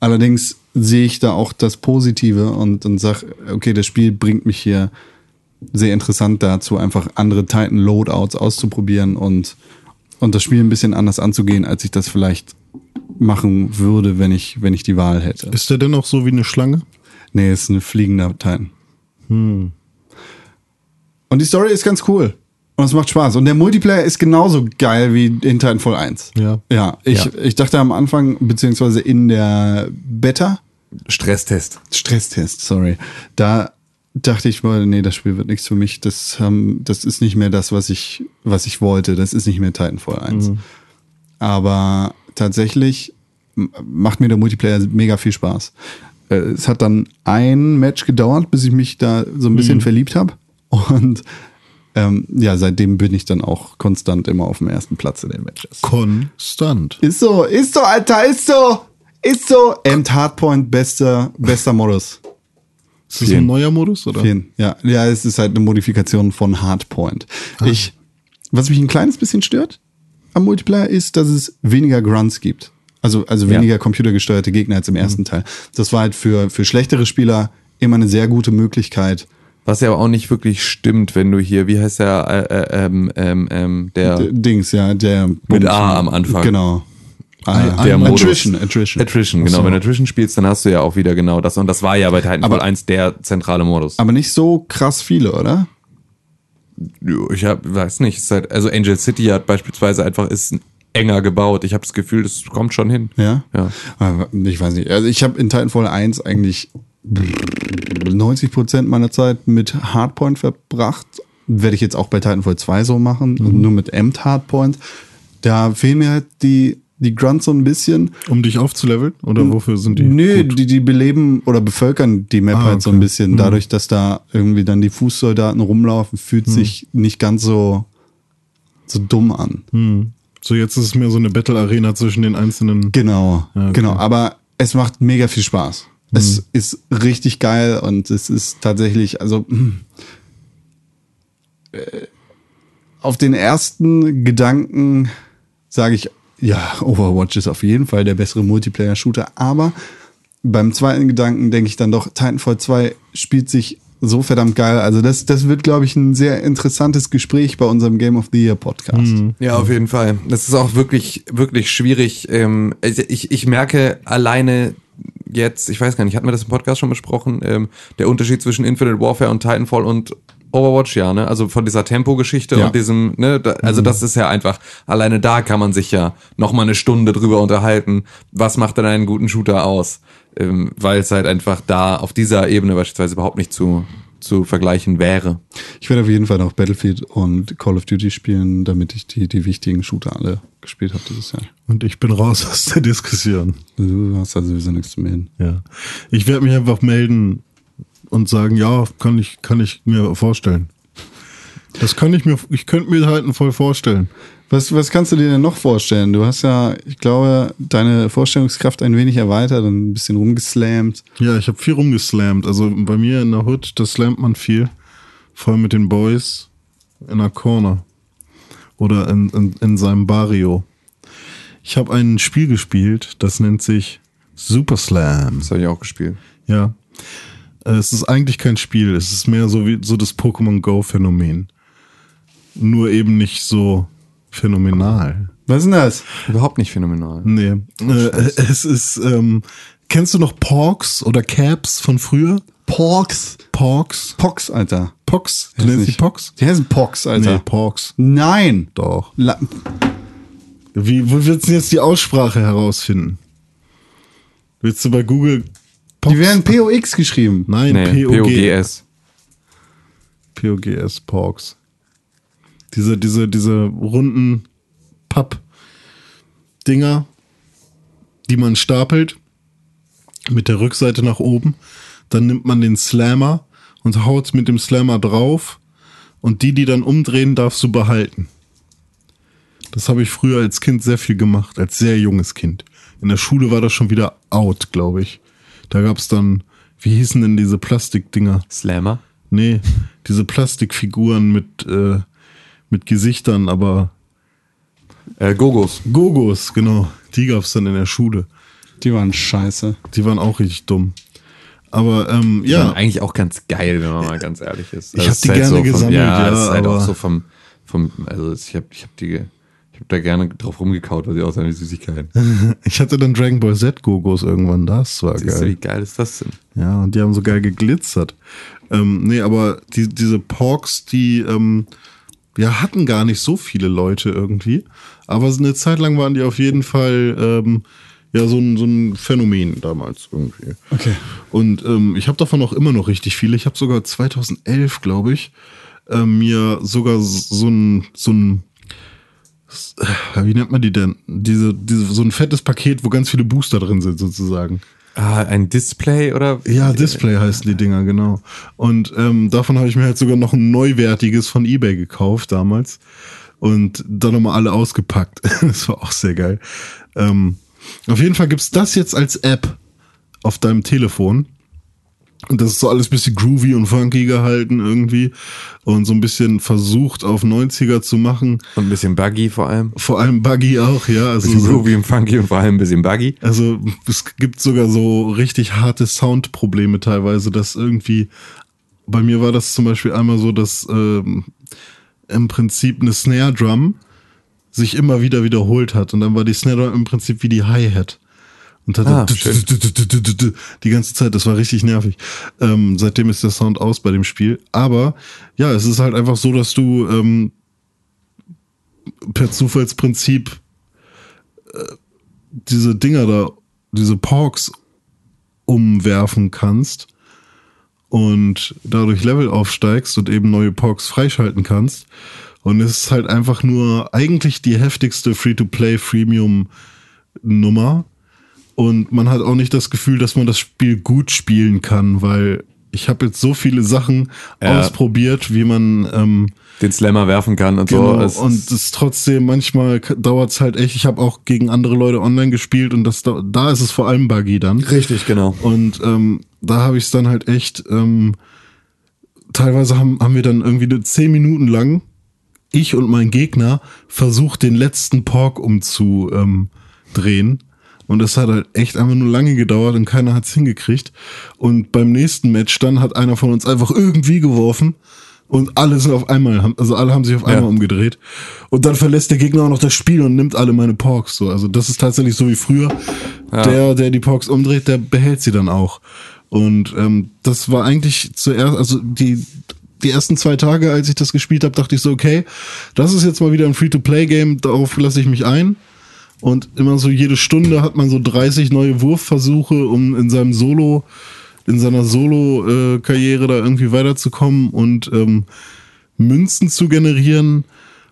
Allerdings sehe ich da auch das Positive und, und sag, okay, das Spiel bringt mich hier sehr interessant dazu, einfach andere Titan-Loadouts auszuprobieren und, und das Spiel ein bisschen anders anzugehen, als ich das vielleicht machen würde, wenn ich, wenn ich die Wahl hätte. Ist der denn auch so wie eine Schlange? Nee, ist ein fliegender Titan. Und die Story ist ganz cool. Und es macht Spaß. Und der Multiplayer ist genauso geil wie in Titanfall 1. Ja. Ja, ich, Ja. ich dachte am Anfang, beziehungsweise in der Beta, Stresstest. Stresstest, sorry. Da dachte ich mal, nee, das Spiel wird nichts für mich. Das, ähm, das ist nicht mehr das, was ich, was ich wollte. Das ist nicht mehr Titanfall 1. Aber tatsächlich macht mir der Multiplayer mega viel Spaß. Äh, Es hat dann ein Match gedauert, bis ich mich da so ein bisschen verliebt habe. Und ähm, ja, seitdem bin ich dann auch konstant immer auf dem ersten Platz in den Matches. Konstant. Ist so, ist so, Alter, ist so, ist so. Amt Hardpoint, bester, bester Modus. Ist das ein neuer Modus oder? Vielen. Ja, ja, es ist halt eine Modifikation von Hardpoint. Ich, was mich ein kleines bisschen stört am Multiplayer ist, dass es weniger Grunts gibt. Also, also Ja. weniger computergesteuerte Gegner als im ersten Teil. Das war halt für, für schlechtere Spieler immer eine sehr gute Möglichkeit. Was ja auch nicht wirklich stimmt, wenn du hier, wie heißt der, äh, äh, ähm, ähm, ähm, der, D- Dings, ja, der Mit A am Anfang. Genau. Ah, der Modus. Attrition, Attrition. Attrition, genau. Wenn du Attrition spielst, dann hast du ja auch wieder genau das. Und das war ja bei Titanfall Aber- 1 der zentrale Modus. Aber nicht so krass viele, oder? Ich hab, weiß nicht, halt, also Angel City hat beispielsweise einfach ist enger gebaut. Ich habe das Gefühl, das kommt schon hin. Ja? Ja. Aber Ich weiß nicht. Also ich habe in Titanfall 1 eigentlich 90 Prozent meiner Zeit mit Hardpoint verbracht. Werde ich jetzt auch bei Titanfall 2 so machen. Nur mit Amt Hardpoint. Da fehlen mir halt die, die Grunts so ein bisschen. Um dich aufzuleveln? Oder wofür sind die? Nö, gut? die, die beleben oder bevölkern die Map Ah, halt so okay. ein bisschen. Dadurch, dass da irgendwie dann die Fußsoldaten rumlaufen, fühlt sich nicht ganz so, so dumm an. Hm. So, jetzt ist es mehr so eine Battle-Arena zwischen den einzelnen. Genau, Ja, okay. genau. Aber es macht mega viel Spaß. Es ist richtig geil und es ist tatsächlich, also äh, auf den ersten Gedanken sage ich, ja, Overwatch ist auf jeden Fall der bessere Multiplayer-Shooter, aber beim zweiten Gedanken denke ich dann doch, Titanfall 2 spielt sich so verdammt geil. Also das, das wird, glaube ich, ein sehr interessantes Gespräch bei unserem Game of the Year Podcast. Ja, auf jeden Fall. Das ist auch wirklich, wirklich schwierig. Ähm, also ich, ich merke alleine jetzt, ich weiß gar nicht, hatten wir das im Podcast schon besprochen, ähm, der Unterschied zwischen Infinite Warfare und Titanfall und Overwatch, ja, ne? Also von dieser Tempo-Geschichte Ja. und diesem, ne, da, also das ist ja einfach, alleine da kann man sich ja noch mal eine Stunde drüber unterhalten, was macht denn einen guten Shooter aus? Ähm, weil es halt einfach da auf dieser Ebene beispielsweise überhaupt nicht zu, zu vergleichen wäre. Ich werde auf jeden Fall noch Battlefield und Call of Duty spielen, damit ich die, die wichtigen Shooter alle gespielt habe dieses Jahr. Und ich bin raus aus der Diskussion. Du hast also sowieso nichts zu melden. Ja. Ich werde mich einfach melden und sagen, ja, kann ich, kann ich mir vorstellen. Das kann ich mir, ich könnte mir halt voll vorstellen. Was, was kannst du dir denn noch vorstellen? Du hast ja, ich glaube, deine Vorstellungskraft ein wenig erweitert und ein bisschen rumgeslammt. Ja, ich habe viel rumgeslammt. Also bei mir in der Hood, da slammt man viel. Vor allem mit den Boys in der Corner. Oder in, in, in seinem Barrio. Ich habe ein Spiel gespielt, das nennt sich Super Slam. Das habe ich auch gespielt. Ja. Äh, Es ist eigentlich kein Spiel, es ist mehr so wie so das Pokémon Go Phänomen. Nur eben nicht so phänomenal. Was ist denn das? Überhaupt nicht phänomenal. Nee. Äh, es ist, ähm, kennst du noch Porks oder Caps von früher? Porks. Porks? Pox, Alter. Pox? Du nennst die. Pox? Die heißen Pox, Alter. Nee, Porks. Nein. Doch. La Wie, wo willst du denn jetzt die Aussprache herausfinden? Willst du bei Google Pox? die werden POX geschrieben. Nein, Nee, POG. POGS. POGS Porks. Diese, diese, diese runden Papp-Dinger, die man stapelt mit der Rückseite nach oben. Dann nimmt man den Slammer und haut mit dem Slammer drauf. Und die, die dann umdrehen, darfst du behalten. Das habe ich früher als Kind sehr viel gemacht, als sehr junges Kind. In der Schule war das schon wieder out, glaube ich. Da gab es dann, wie hießen denn diese Plastikdinger? Slammer. Nee, diese Plastikfiguren mit, äh, mit Gesichtern, aber Äh, Gogos. Gogos, genau. Die gab's dann in der Schule. Die waren scheiße. Die waren auch richtig dumm. Aber ähm, Ja. ja, eigentlich auch ganz geil, wenn man mal ganz ehrlich ist. Ich Das hab ist die gerne vom, gesammelt, ja. ja, das ist halt aber- auch so vom, vom also ich habe ich hab die, ich habe da gerne drauf rumgekaut, weil sie aussehen wie Süßigkeiten. ich hatte dann Dragon Ball Z Gogos irgendwann. Das war Siehst du, wie geil. geil ist das denn? Ja, und die haben so geil geglitzert. Ähm, nee, aber die, diese Porks, die ähm, ja, hatten gar nicht so viele Leute irgendwie. Aber eine Zeit lang waren die auf jeden Fall ähm, ja so ein, so ein Phänomen damals irgendwie. Okay. Und ähm, ich habe davon auch immer noch richtig viele. Ich habe sogar 2011, glaube ich, äh, mir sogar so ein, so ein, äh, wie nennt man die denn? Diese, diese, so ein fettes Paket, wo ganz viele Booster drin sind, sozusagen. Ah, ein Display oder? Ja, Display heißen die Dinger, genau. Und ähm, davon habe ich mir halt sogar noch ein neuwertiges von eBay gekauft damals. Und dann nochmal alle ausgepackt. das war auch sehr geil. Ähm, auf jeden Fall gibt's das jetzt als App auf deinem Telefon. Und das ist so alles bisschen groovy und funky gehalten irgendwie. Und so ein bisschen versucht auf 90er zu machen. Und ein bisschen buggy vor allem. Vor allem buggy auch, ja. Also Bisschen so, groovy und funky und vor allem ein bisschen buggy. also es gibt sogar so richtig harte Soundprobleme teilweise, dass irgendwie, bei mir war das zum Beispiel einmal so, dass ähm, im Prinzip eine Snare Drum sich immer wieder wiederholt hat und dann war die Snare Drum im Prinzip wie die Hi-Hat. Und hat Ah, die ganze Zeit, das war richtig nervig. Ähm, seitdem ist der Sound aus bei dem Spiel. Aber ja, es ist halt einfach so, dass du ähm, per Zufallsprinzip diese Dinger da, diese Porks umwerfen kannst und dadurch Level aufsteigst und eben neue Porks freischalten kannst. Und es ist halt einfach nur eigentlich die heftigste Free-to-Play Freemium-Nummer. Und man hat auch nicht das Gefühl, dass man das Spiel gut spielen kann, weil ich habe jetzt so viele Sachen Ja. ausprobiert, wie man ähm, Den Slammer werfen kann und Genau, so. Es und ist- es trotzdem, manchmal dauert es halt echt. Ich habe auch gegen andere Leute online gespielt und das, da, da ist es vor allem buggy dann. Richtig, genau. Und ähm, da habe ich es dann halt echt, ähm, teilweise haben, haben wir dann irgendwie eine zehn Minuten lang, ich und mein Gegner, versucht, den letzten Pork umzudrehen. Ähm, drehen. Und das hat halt echt einfach nur lange gedauert und keiner hat's hingekriegt. Und beim nächsten Match dann hat einer von uns einfach irgendwie geworfen. Und alle sind auf einmal, also alle haben sich auf einmal Ja. umgedreht. Und dann verlässt der Gegner auch noch das Spiel und nimmt alle meine Porks. So, also das ist tatsächlich so wie früher. Der, der die Porks umdreht, der behält sie dann auch. Und ähm, das war eigentlich zuerst, also die die ersten zwei Tage, als ich das gespielt habe, dachte ich so, okay, das ist jetzt mal wieder ein Free-to-Play-Game, darauf lasse ich mich ein. Und immer so jede Stunde hat man so 30 neue Wurfversuche, um in seinem Solo, in seiner Solo-Karriere da irgendwie weiterzukommen und ähm, Münzen zu generieren.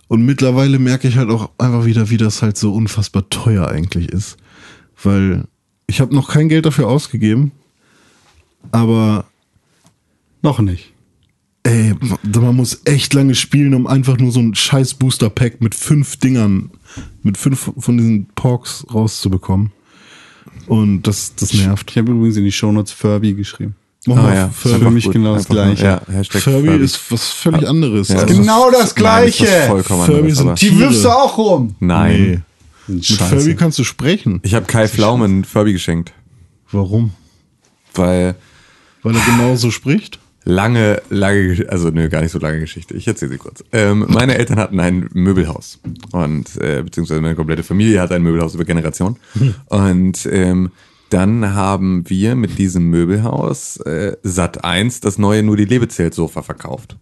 Und mittlerweile merke ich halt auch einfach wieder, wie das halt so unfassbar teuer eigentlich ist. Weil ich habe noch kein Geld dafür ausgegeben, aber Noch nicht. Ey, man muss echt lange spielen, um einfach nur so ein scheiß Booster-Pack mit fünf Dingern, mit fünf von diesen Porks rauszubekommen. Und das, das nervt. Ich habe übrigens in die Shownotes Furby geschrieben. Mach Ah, ja. Furby. Für mich genau das Einfach Gleiche. Ja, Furby, Furby. ist was völlig anderes. Ja, Also, Genau das Nein, ist Gleiche. was vollkommen Furby anderes, sind die- Die wirfst du auch rum. Nein. nee. Mit Furby kannst du sprechen. Ich habe Kai Pflaumen Furby geschenkt, Warum? weil Weil er genauso spricht? Lange, lange, also nö, gar nicht so lange Geschichte. Ich erzähle sie kurz. Ähm, meine Eltern hatten ein Möbelhaus und äh, beziehungsweise meine komplette Familie hat ein Möbelhaus über Generationen. Und ähm, dann haben wir mit diesem Möbelhaus äh, Sat 1 das neue nur die Lebezelt-Sofa verkauft.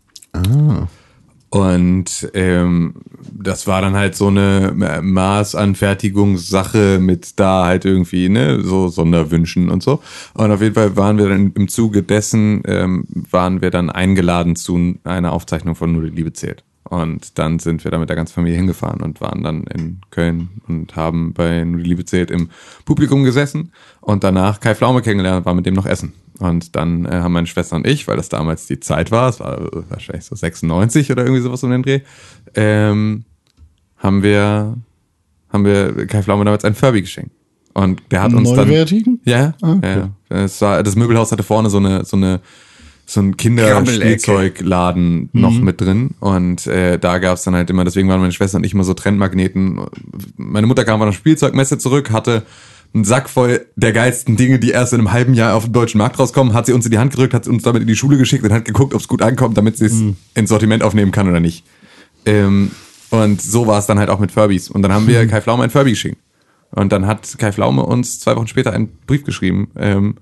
Und ähm, das war dann halt so eine Ma- Maßanfertigungssache mit da halt irgendwie, ne, so Sonderwünschen und so. Und auf jeden Fall waren wir dann im Zuge dessen, ähm, waren wir dann eingeladen zu einer Aufzeichnung von Nur die Liebe zählt. Und dann sind wir da mit der ganzen Familie hingefahren und waren dann in Köln und haben bei Nur die Liebe zählt im Publikum gesessen und danach Kai Pflaume kennengelernt und war mit dem noch essen. Und dann äh, haben meine Schwester und ich, weil das damals die Zeit war, es war äh, wahrscheinlich so 96 oder irgendwie sowas um den Dreh, ähm, haben wir, haben wir Kai Pflaume damals ein Furby geschenkt. Und der hat uns dann. Neuwertigen? Ja, Ah, okay. ja. Es war, das Möbelhaus hatte vorne so eine, so eine, so ein Kinderspielzeugladen noch mit drin und äh, da gab's dann halt immer, deswegen waren meine Schwester und ich immer so Trendmagneten. Meine Mutter kam von der Spielzeugmesse zurück, hatte einen Sack voll der geilsten Dinge, die erst in einem halben Jahr auf dem deutschen Markt rauskommen, hat sie uns in die Hand gerückt, hat uns damit in die Schule geschickt und hat geguckt, ob's gut ankommt, damit sie es ins Sortiment aufnehmen kann oder nicht. Ähm, und so war es dann halt auch mit Furbys. Und dann haben wir Kai Pflaume ein Furby geschenkt. Und dann hat Kai Pflaume uns zwei Wochen später einen Brief geschrieben, ähm,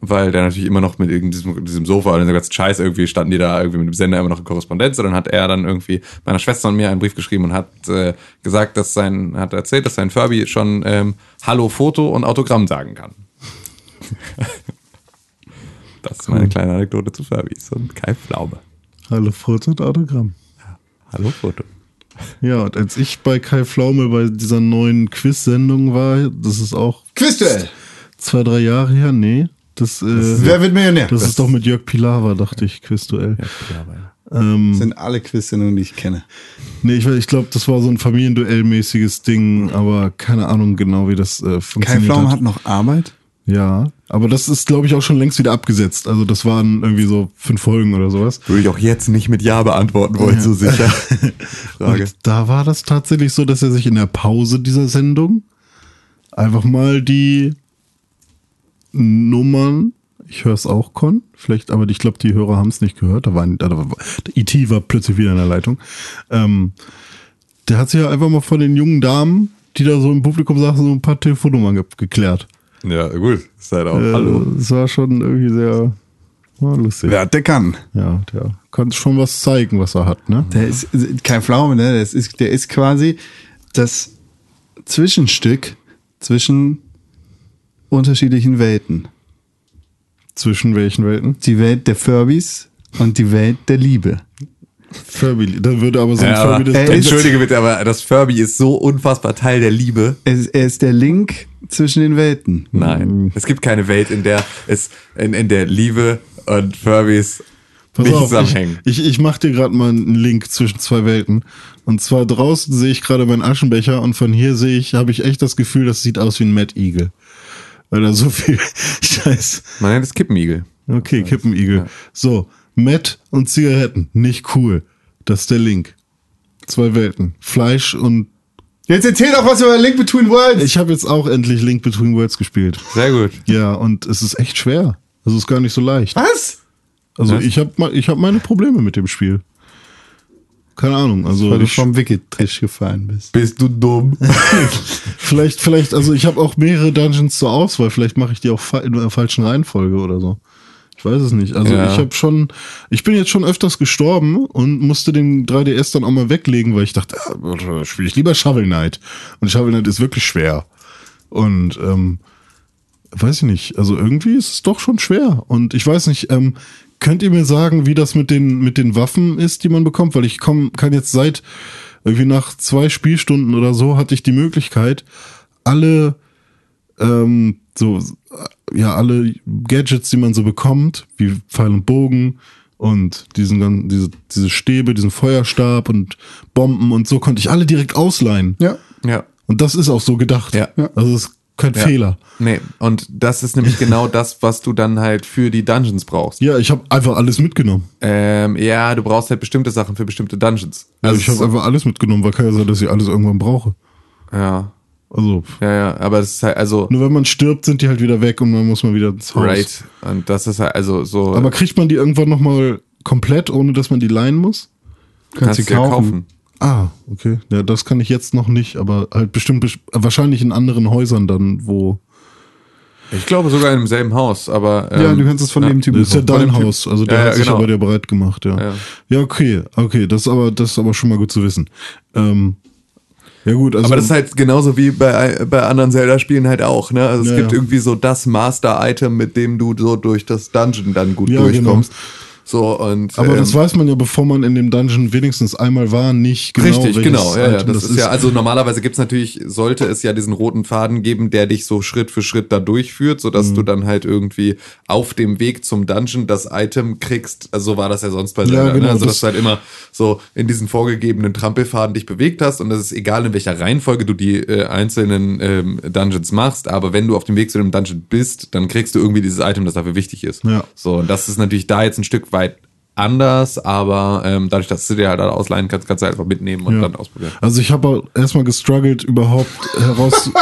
weil der natürlich immer noch mit diesem, diesem Sofa und dem ganzen Scheiß irgendwie standen die da irgendwie mit dem Sender immer noch in Korrespondenz. Und dann hat er dann irgendwie meiner Schwester und mir einen Brief geschrieben und hat äh, gesagt, dass sein, hat erzählt, dass sein Furby schon ähm, Hallo Foto und Autogramm sagen kann. das ist meine kleine Anekdote zu Furbys und Kai Pflaume. Hallo Foto und Autogramm. Hallo Foto. Ja, und als ich bei Kai Pflaume bei dieser neuen Quiz-Sendung war, das ist auch Quizduell. zwei, drei Jahre her? Nee. Das, äh, Wer wird Millionär? das ist doch mit Jörg Pilawa, dachte ich, Quizduell. Ähm, Das sind alle Quiz-Sendungen, die ich kenne. nee, ich, ich glaube, das war so ein Familienduell-mäßiges Ding, aber keine Ahnung genau, wie das äh, Kai funktioniert Pflaume hat. hat noch Arbeit? Ja, aber das ist, glaube ich, auch schon längst wieder abgesetzt. Also das waren irgendwie so fünf Folgen oder sowas. Würde ich auch jetzt nicht mit Ja beantworten wollen, so sicher. Frage. Und da war das tatsächlich so, dass er sich in der Pause dieser Sendung einfach mal die Nummern, ich höre es auch, Con, vielleicht, aber ich glaube, die Hörer haben es nicht gehört. Da war, ein- da war der IT war plötzlich wieder in der Leitung. Ähm, der hat sich ja einfach mal von den jungen Damen, die da so im Publikum saßen, so ein paar Telefonnummern ge geklärt. Ja, gut. Ist halt auch. Äh, Hallo. Das war schon irgendwie sehr ja, lustig. Wer der kann. Ja, der kann schon was zeigen, was er hat, ne? Der ist kein Pflaume, ne? Der ist, der ist quasi das Zwischenstück zwischen unterschiedlichen Welten. Zwischen welchen Welten? Die Welt der Furbies und die Welt der Liebe. Furby. Dann würde aber so ein Ja, Furby das entschuldige bitte, aber das Furby ist so unfassbar Teil der Liebe. Er ist, er ist der Link zwischen den Welten. Nein. Es gibt keine Welt, in der es in, in der Liebe und Furbies Pass nicht auf, ich, zusammenhängen. ich, ich mach dir gerade mal einen Link zwischen zwei Welten. Und zwar draußen sehe ich gerade meinen Aschenbecher und von hier sehe ich, habe ich echt das Gefühl, das sieht aus wie ein Mad Eagle. Weil da so viel Scheiß. Man nennt es Kippenigel. Okay, Kippenigel. So, Matt und Zigaretten, nicht cool. Das ist der Link. Zwei Welten. Fleisch und Jetzt erzähl doch was über Link Between Worlds. ich habe jetzt auch endlich Link Between Worlds gespielt. Sehr gut. Ja, und es ist echt schwer. Also es ist gar nicht so leicht. was? Also Was? ich habe ich hab meine Probleme mit dem Spiel. Keine Ahnung, also Weil du vom Wicked-Trish gefallen bist. Bist du dumm? vielleicht, vielleicht, also ich habe auch mehrere Dungeons zur Auswahl. Vielleicht mache ich die auch in der falschen Reihenfolge oder so. Ich weiß es nicht. Also Ja. ich habe schon, ich bin jetzt schon öfters gestorben und musste den 3DS dann auch mal weglegen, weil ich dachte, ah, spiele ich lieber Shovel Knight. Und Shovel Knight ist wirklich schwer. Und ähm, weiß ich nicht. Also irgendwie ist es doch schon schwer. Und ich weiß nicht, ähm, könnt ihr mir sagen, wie das mit den, mit den Waffen ist, die man bekommt? Weil ich komm, kann jetzt seit irgendwie nach zwei Spielstunden oder so hatte ich die Möglichkeit, alle ähm, so ja alle Gadgets, die man so bekommt, wie Pfeil und Bogen und diesen diese diese Stäbe, diesen Feuerstab und Bomben und so konnte ich alle direkt ausleihen. Ja. ja. Und das ist auch so gedacht. Ja. Ja. Also es ist kein Ja. Fehler. Nee, und das ist nämlich genau das, was du dann halt für die Dungeons brauchst. Ja, ich habe einfach alles mitgenommen. Ähm, ja, du brauchst halt bestimmte Sachen für bestimmte Dungeons. Also ich habe einfach alles mitgenommen, weil kann ja sein, dass ich alles irgendwann brauche. ja, Also ja, ja, aber es ist halt, also, nur wenn man stirbt, sind die halt wieder weg und man muss mal wieder ins Haus. right. Und das ist halt, also so, Aber kriegt man die irgendwann noch mal komplett, ohne dass man die leihen muss? Kannst sie du ja kaufen. Ah, okay. Ja, das kann ich jetzt noch nicht, aber halt bestimmt bes- wahrscheinlich in anderen Häusern dann, wo. Ich glaube sogar im selben Haus, aber. Ja, ähm, du kannst es von ja. dem Typen Das ist ja dein Haus, also der Ja, hat ja, sich genau. aber dir bereit gemacht, ja. Ja. Ja, okay, okay, das ist aber, das ist aber schon mal gut zu wissen. Ähm, ja gut, also Aber das ist halt genauso wie bei, bei anderen Zelda-Spielen halt auch, ne? Also es Ja, gibt ja. irgendwie so das Master-Item, mit dem du so durch das Dungeon dann gut Ja, durchkommst. So und. aber ähm, das weiß man ja, bevor man in dem Dungeon wenigstens einmal war, nicht genau. Richtig, genau. Ja, ja, das, ist ja, also normalerweise gibt's natürlich, sollte es ja diesen roten Faden geben, der dich so Schritt für Schritt da durchführt, sodass Mhm. du dann halt irgendwie auf dem Weg zum Dungeon das Item kriegst. Also so war das ja sonst bei Zelda. genau, ne? Also das- dass du halt immer so in diesen vorgegebenen Trampelfaden dich bewegt hast und das ist egal, in welcher Reihenfolge du die äh, einzelnen ähm, Dungeons machst, aber wenn du auf dem Weg zu dem Dungeon bist, dann kriegst du irgendwie dieses Item, das dafür wichtig ist. Ja. So, und das ist natürlich da jetzt ein Stück weit anders, aber ähm, dadurch, dass du dir halt ausleihen kannst, kannst du halt einfach mitnehmen und Ja. dann ausprobieren. Also ich habe erstmal gestruggelt, überhaupt heraus.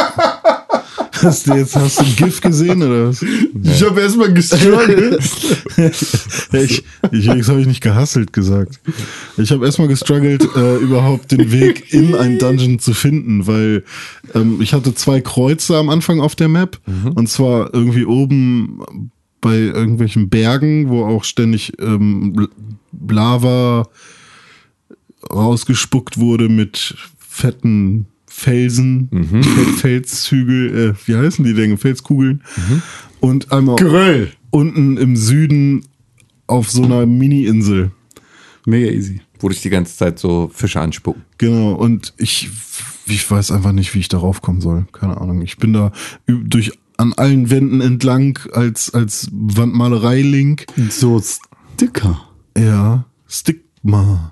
hast du jetzt hast du ein GIF gesehen oder was? Ich habe erstmal gestruggelt. Ich, ich, das habe ich nicht gehasselt gesagt. Ich habe erstmal gestruggelt, äh, überhaupt den Weg in ein Dungeon zu finden, weil ähm, ich hatte zwei Kreuze am Anfang auf der Map. Und zwar irgendwie oben bei irgendwelchen Bergen, wo auch ständig ähm, Lava rausgespuckt wurde mit fetten Felsen, Fel- Felszügel, äh, wie heißen die denn? Felskugeln. Und einmal Geröll. unten im Süden auf so einer Mini-Insel. Mega easy. Wo dich die ganze Zeit so Fische anspucken. Genau. Und ich, ich weiß einfach nicht, wie ich darauf kommen soll. Keine Ahnung. Ich bin da durch an allen Wänden entlang als, als Wandmalerei-Link. So Sticker. Ja, Stigma.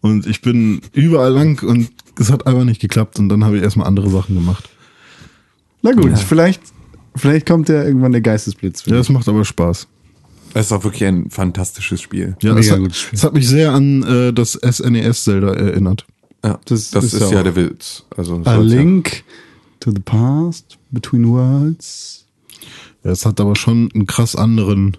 Und ich bin überall lang und es hat einfach nicht geklappt und dann habe ich erstmal andere Sachen gemacht. Na gut, vielleicht, vielleicht kommt ja irgendwann der Geistesblitz. Ja, es macht aber Spaß. Das ist auch wirklich ein fantastisches Spiel. Ja, Mega es hat, gutes Spiel. es hat mich sehr an äh, das SNES-Zelda erinnert. Ja, Das das, ist ist, ja ja auch- der Witz. Also, A soll's ja- Link to the Past, Between Worlds. Ja, es hat aber schon einen krass anderen.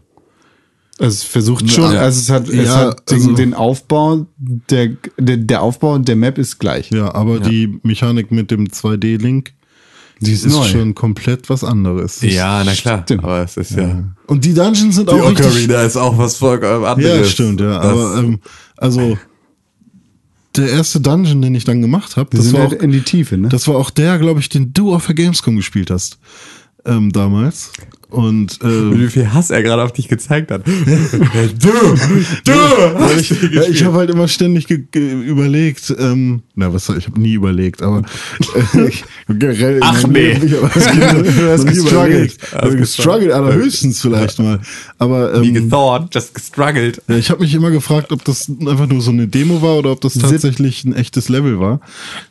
Also es versucht schon, Ja. also es hat, es Ja, hat den, also- den Aufbau, der, der, der Aufbau der Map ist gleich. Ja, aber die Mechanik mit dem 2D-Link, die ist, neu. schon komplett was anderes. Ja, na klar. Stimmt. Aber es ist ja. Und die Dungeons sind Die auch richtig. Ocarina ist auch was vollkommen anderes. Ja, stimmt, ja. Das- aber ähm, also der erste Dungeon, den ich dann gemacht habe, das war auch, halt in die Tiefe, ne? das war auch der, glaube ich, den du auf der Gamescom gespielt hast ähm, damals. Und äh, wie viel Hass er gerade auf dich gezeigt hat. du, du! Weil ich ich habe halt immer ständig überlegt, ähm, na was soll ich habe nie überlegt, aber äh, generell Ach, nee. Hab ich aber hast gestruggelt. gestruggelt allerhöchstens vielleicht mal, aber Wie ähm, gethought, just gestruggelt. ja, ich habe mich immer gefragt, ob das einfach nur so eine Demo war oder ob das tatsächlich ein echtes Level war.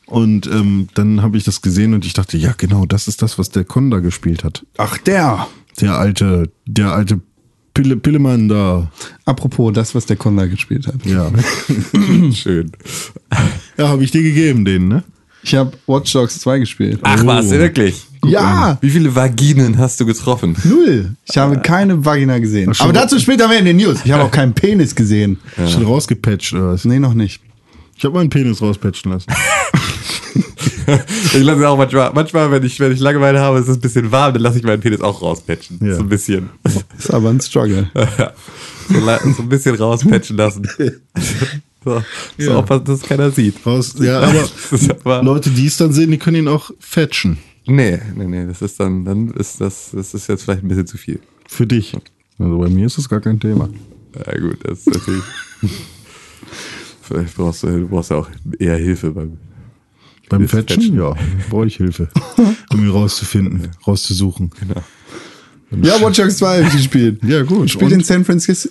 Und ähm, dann habe ich das gesehen und ich dachte, ja genau, das ist das, was der Konda gespielt hat. Ach, der. Der alte, der alte Pille, Pillemann da. Apropos das, was der Konda gespielt hat. Ja, Schön. ja habe ich dir gegeben, den, ne? Ich habe Watch Dogs 2 gespielt. Ach was, wirklich? ja, Wie viele Vaginen hast du getroffen? null. Ich habe keine Vagina gesehen. Aber dazu später mehr in den News. Ich habe auch keinen Penis gesehen. Schon rausgepatcht oder was? Nee, noch nicht. Ich habe meinen Penis rauspatchen lassen. Ich lasse auch manchmal, manchmal, wenn ich, wenn ich Langeweile habe, ist es ein bisschen warm, dann lasse ich meinen Penis auch rauspatchen. Ja. So ein bisschen. Ist aber ein Struggle. so, so ein bisschen rauspatchen lassen. So, so Ja. aufpassen, dass keiner sieht. Raus, ja, aber aber- Leute, die es dann sehen, die können ihn auch fetchen. Nee, nee, nee, das ist dann, dann ist das, das ist jetzt vielleicht ein bisschen zu viel. Für dich. Also bei mir ist das gar kein Thema. Ja gut, das ist natürlich. Vielleicht brauchst du, du brauchst ja auch eher Hilfe beim. Beim Fetchen, Fetchen. ja, brauche ich Hilfe, um ihn rauszufinden, rauszusuchen. Ja, Watch Dogs 2 habe ich gespielt. Ja, gut. Spielt in San Francisco.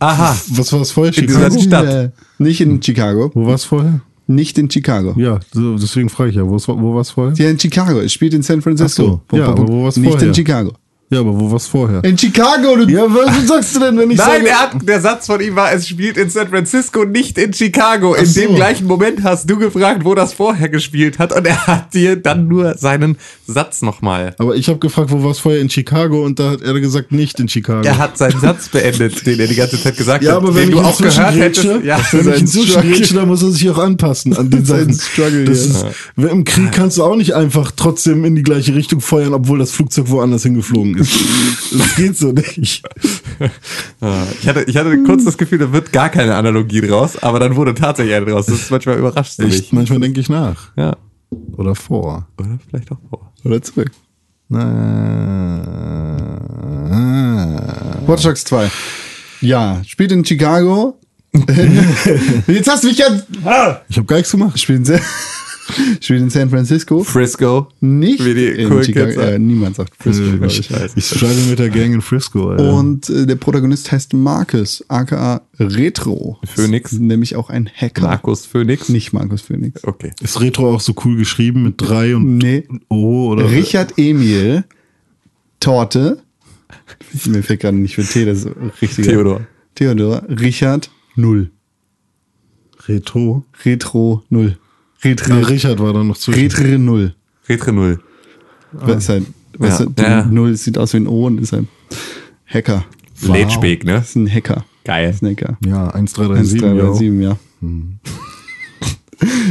Aha! Was war es vorher? In dieser Chicago? Stadt. Äh, Nicht in Chicago. Wo war es vorher? Nicht in Chicago. Ja, so, deswegen frage ich ja, wo war es vorher? Ja, in Chicago. Es spielt in San Francisco. Ach so. Ja, aber wo war's Nicht vorher? in Chicago. Ja, aber wo war es vorher? In Chicago, du. Ja, was sagst du denn, wenn ich Nein, sage? er hat, der Satz von ihm war, es spielt in San Francisco, nicht in Chicago. In Ach so. dem gleichen Moment hast du gefragt, wo das vorher gespielt hat und er hat dir dann nur seinen Satz nochmal. Aber ich habe gefragt, wo war es vorher in Chicago und da hat er gesagt, nicht in Chicago. Er hat seinen Satz beendet, den er die ganze Zeit gesagt ja, hat, aber wenn den du auch gehört hättest. Ja, wenn ich inzwischen dann muss er sich auch anpassen an ist ein Sachen. Struggle Das ist, Im Krieg kannst du auch nicht einfach trotzdem in die gleiche Richtung feuern, obwohl das Flugzeug woanders hingeflogen ist. Das geht so nicht. Ah, Ich hatte, ich hatte kurz das Gefühl, da wird gar keine Analogie draus, aber dann wurde tatsächlich eine draus. Das ist manchmal überrascht mich. Manchmal denke ich nach. Ja. Oder vor. Oder vielleicht auch vor. Oder zurück. Na, Watch Dogs 2. Ja, spielt in Chicago. Jetzt hast du mich ja. ich habe gar nichts gemacht. Spielt in, San, spielt in San Francisco. Frisco. Nicht Wie die in coolen Chicago. Kids Äh, niemand sagt Frisco. glaub Ich, ich. schreibe mit der Gang in Frisco. Alter. Und äh, der Protagonist heißt Marcus, aka Retro. Phoenix. Ist Nämlich auch ein Hacker. Markus Phoenix. Nicht Markus Phoenix. Okay. ist Retro auch so cool geschrieben mit drei und Nee. O oder Richard Emil Torte. Mir fällt gerade nicht für T, das ist richtig. Theodor. Theodor. Richard Null. Retro? Retro Null. Na, Retro. Richard war da noch zwischen. Retro Null. Retre Null. Was ist halt, weißt Ja. du, die Ja. Null sieht aus wie ein O und ist ein Hacker. Letschbeek, ne? Das ist ein Hacker. Geil. Das ist ein Hacker. Ja, 1, 3, 3, 1, 7, 3, ja. 7, ja.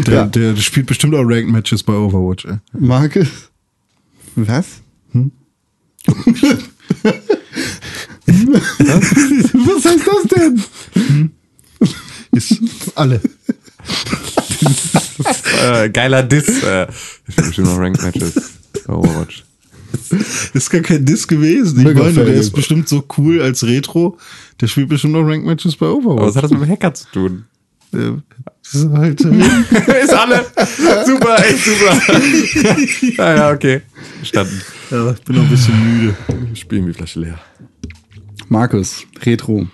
Der, Ja. der spielt bestimmt auch Ranked Matches bei Overwatch. Ey. Marcus? Was? Hm? Was heißt das denn? Ist alle. äh, geiler Diss. Äh, ich will bestimmt noch Ranked Matches. bei Overwatch. Ist gar kein Diss gewesen. Ich Mega meine, der ist bestimmt so cool als Retro. Der spielt bestimmt noch Ranked Matches bei Aber was Overwatch. hat das mit dem Hacker zu tun? äh, ist halt, äh, ist alle. Super, echt super. ja, ja, okay. Verstanden. ja, ich bin noch ein bisschen müde. Spielen die Flasche leer. Markus, Retro,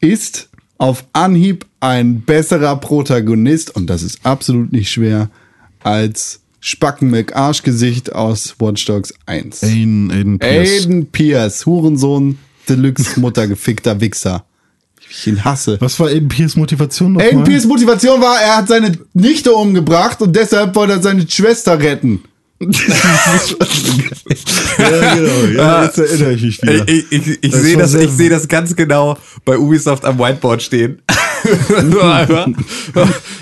ist auf Anhieb ein besserer Protagonist, und das ist absolut nicht schwer, als Spacken Arschgesicht aus Watch Dogs 1. Aiden, Aiden Pierce. Aiden Pierce, Hurensohn, Deluxe Muttergefickter Wichser. Wie ich ihn hasse. Was war Aiden Pierce Motivation nochmal? Aiden Pierce Motivation war, er hat seine Nichte umgebracht und deshalb wollte er seine Schwester retten. Ja, genau. Ja, jetzt erinnere ich mich wieder. Ich, ich, ich, sehe das, ich sehe das ganz genau bei Ubisoft am Whiteboard stehen.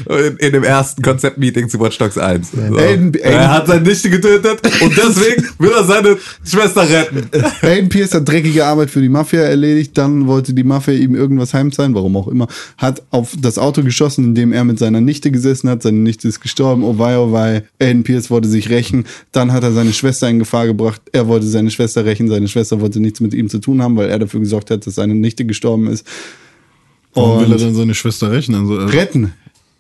in dem ersten Konzeptmeeting zu Watch Dogs 1. So. Aiden- Aiden- er hat seine Nichte getötet und deswegen will er seine Schwester retten. Aiden Pierce hat dreckige Arbeit für die Mafia erledigt, dann wollte die Mafia ihm irgendwas heimzahlen, warum auch immer, hat auf das Auto geschossen, in dem er mit seiner Nichte gesessen hat, seine Nichte ist gestorben, oh wei, oh wei, Aiden Pierce wollte sich rächen, dann hat er seine Schwester in Gefahr gebracht, er wollte seine Schwester rächen, seine Schwester wollte nichts mit ihm zu tun haben, weil er dafür gesorgt hat, dass seine Nichte gestorben ist. Warum will er dann seine Schwester rächen? Also, also, retten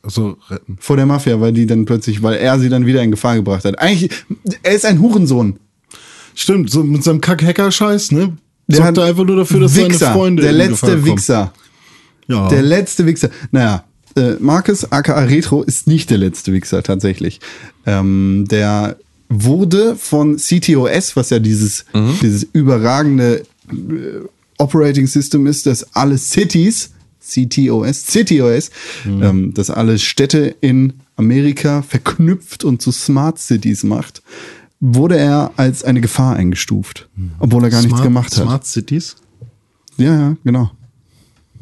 also retten. vor der Mafia, weil die dann plötzlich, weil er sie dann wieder in Gefahr gebracht hat. Eigentlich, er ist ein Hurensohn. Stimmt, so mit seinem Kack-Hacker-Scheiß, ne? Der Sorgt hat einfach nur dafür, dass Wichser, seine Freunde der letzte. Wichser. Ja. Der letzte Wichser. Naja, äh, Marcus aka Retro ist nicht der letzte Wichser tatsächlich. Ähm, der wurde von CTOS, was ja dieses, dieses überragende äh, Operating System ist, das alle Cities, CTOS, CTOS, ähm, das alle Städte in Amerika verknüpft und zu Smart Cities macht, wurde er als eine Gefahr eingestuft, obwohl er gar nichts Smart- gemacht hat. Smart Cities? Ja, ja, genau.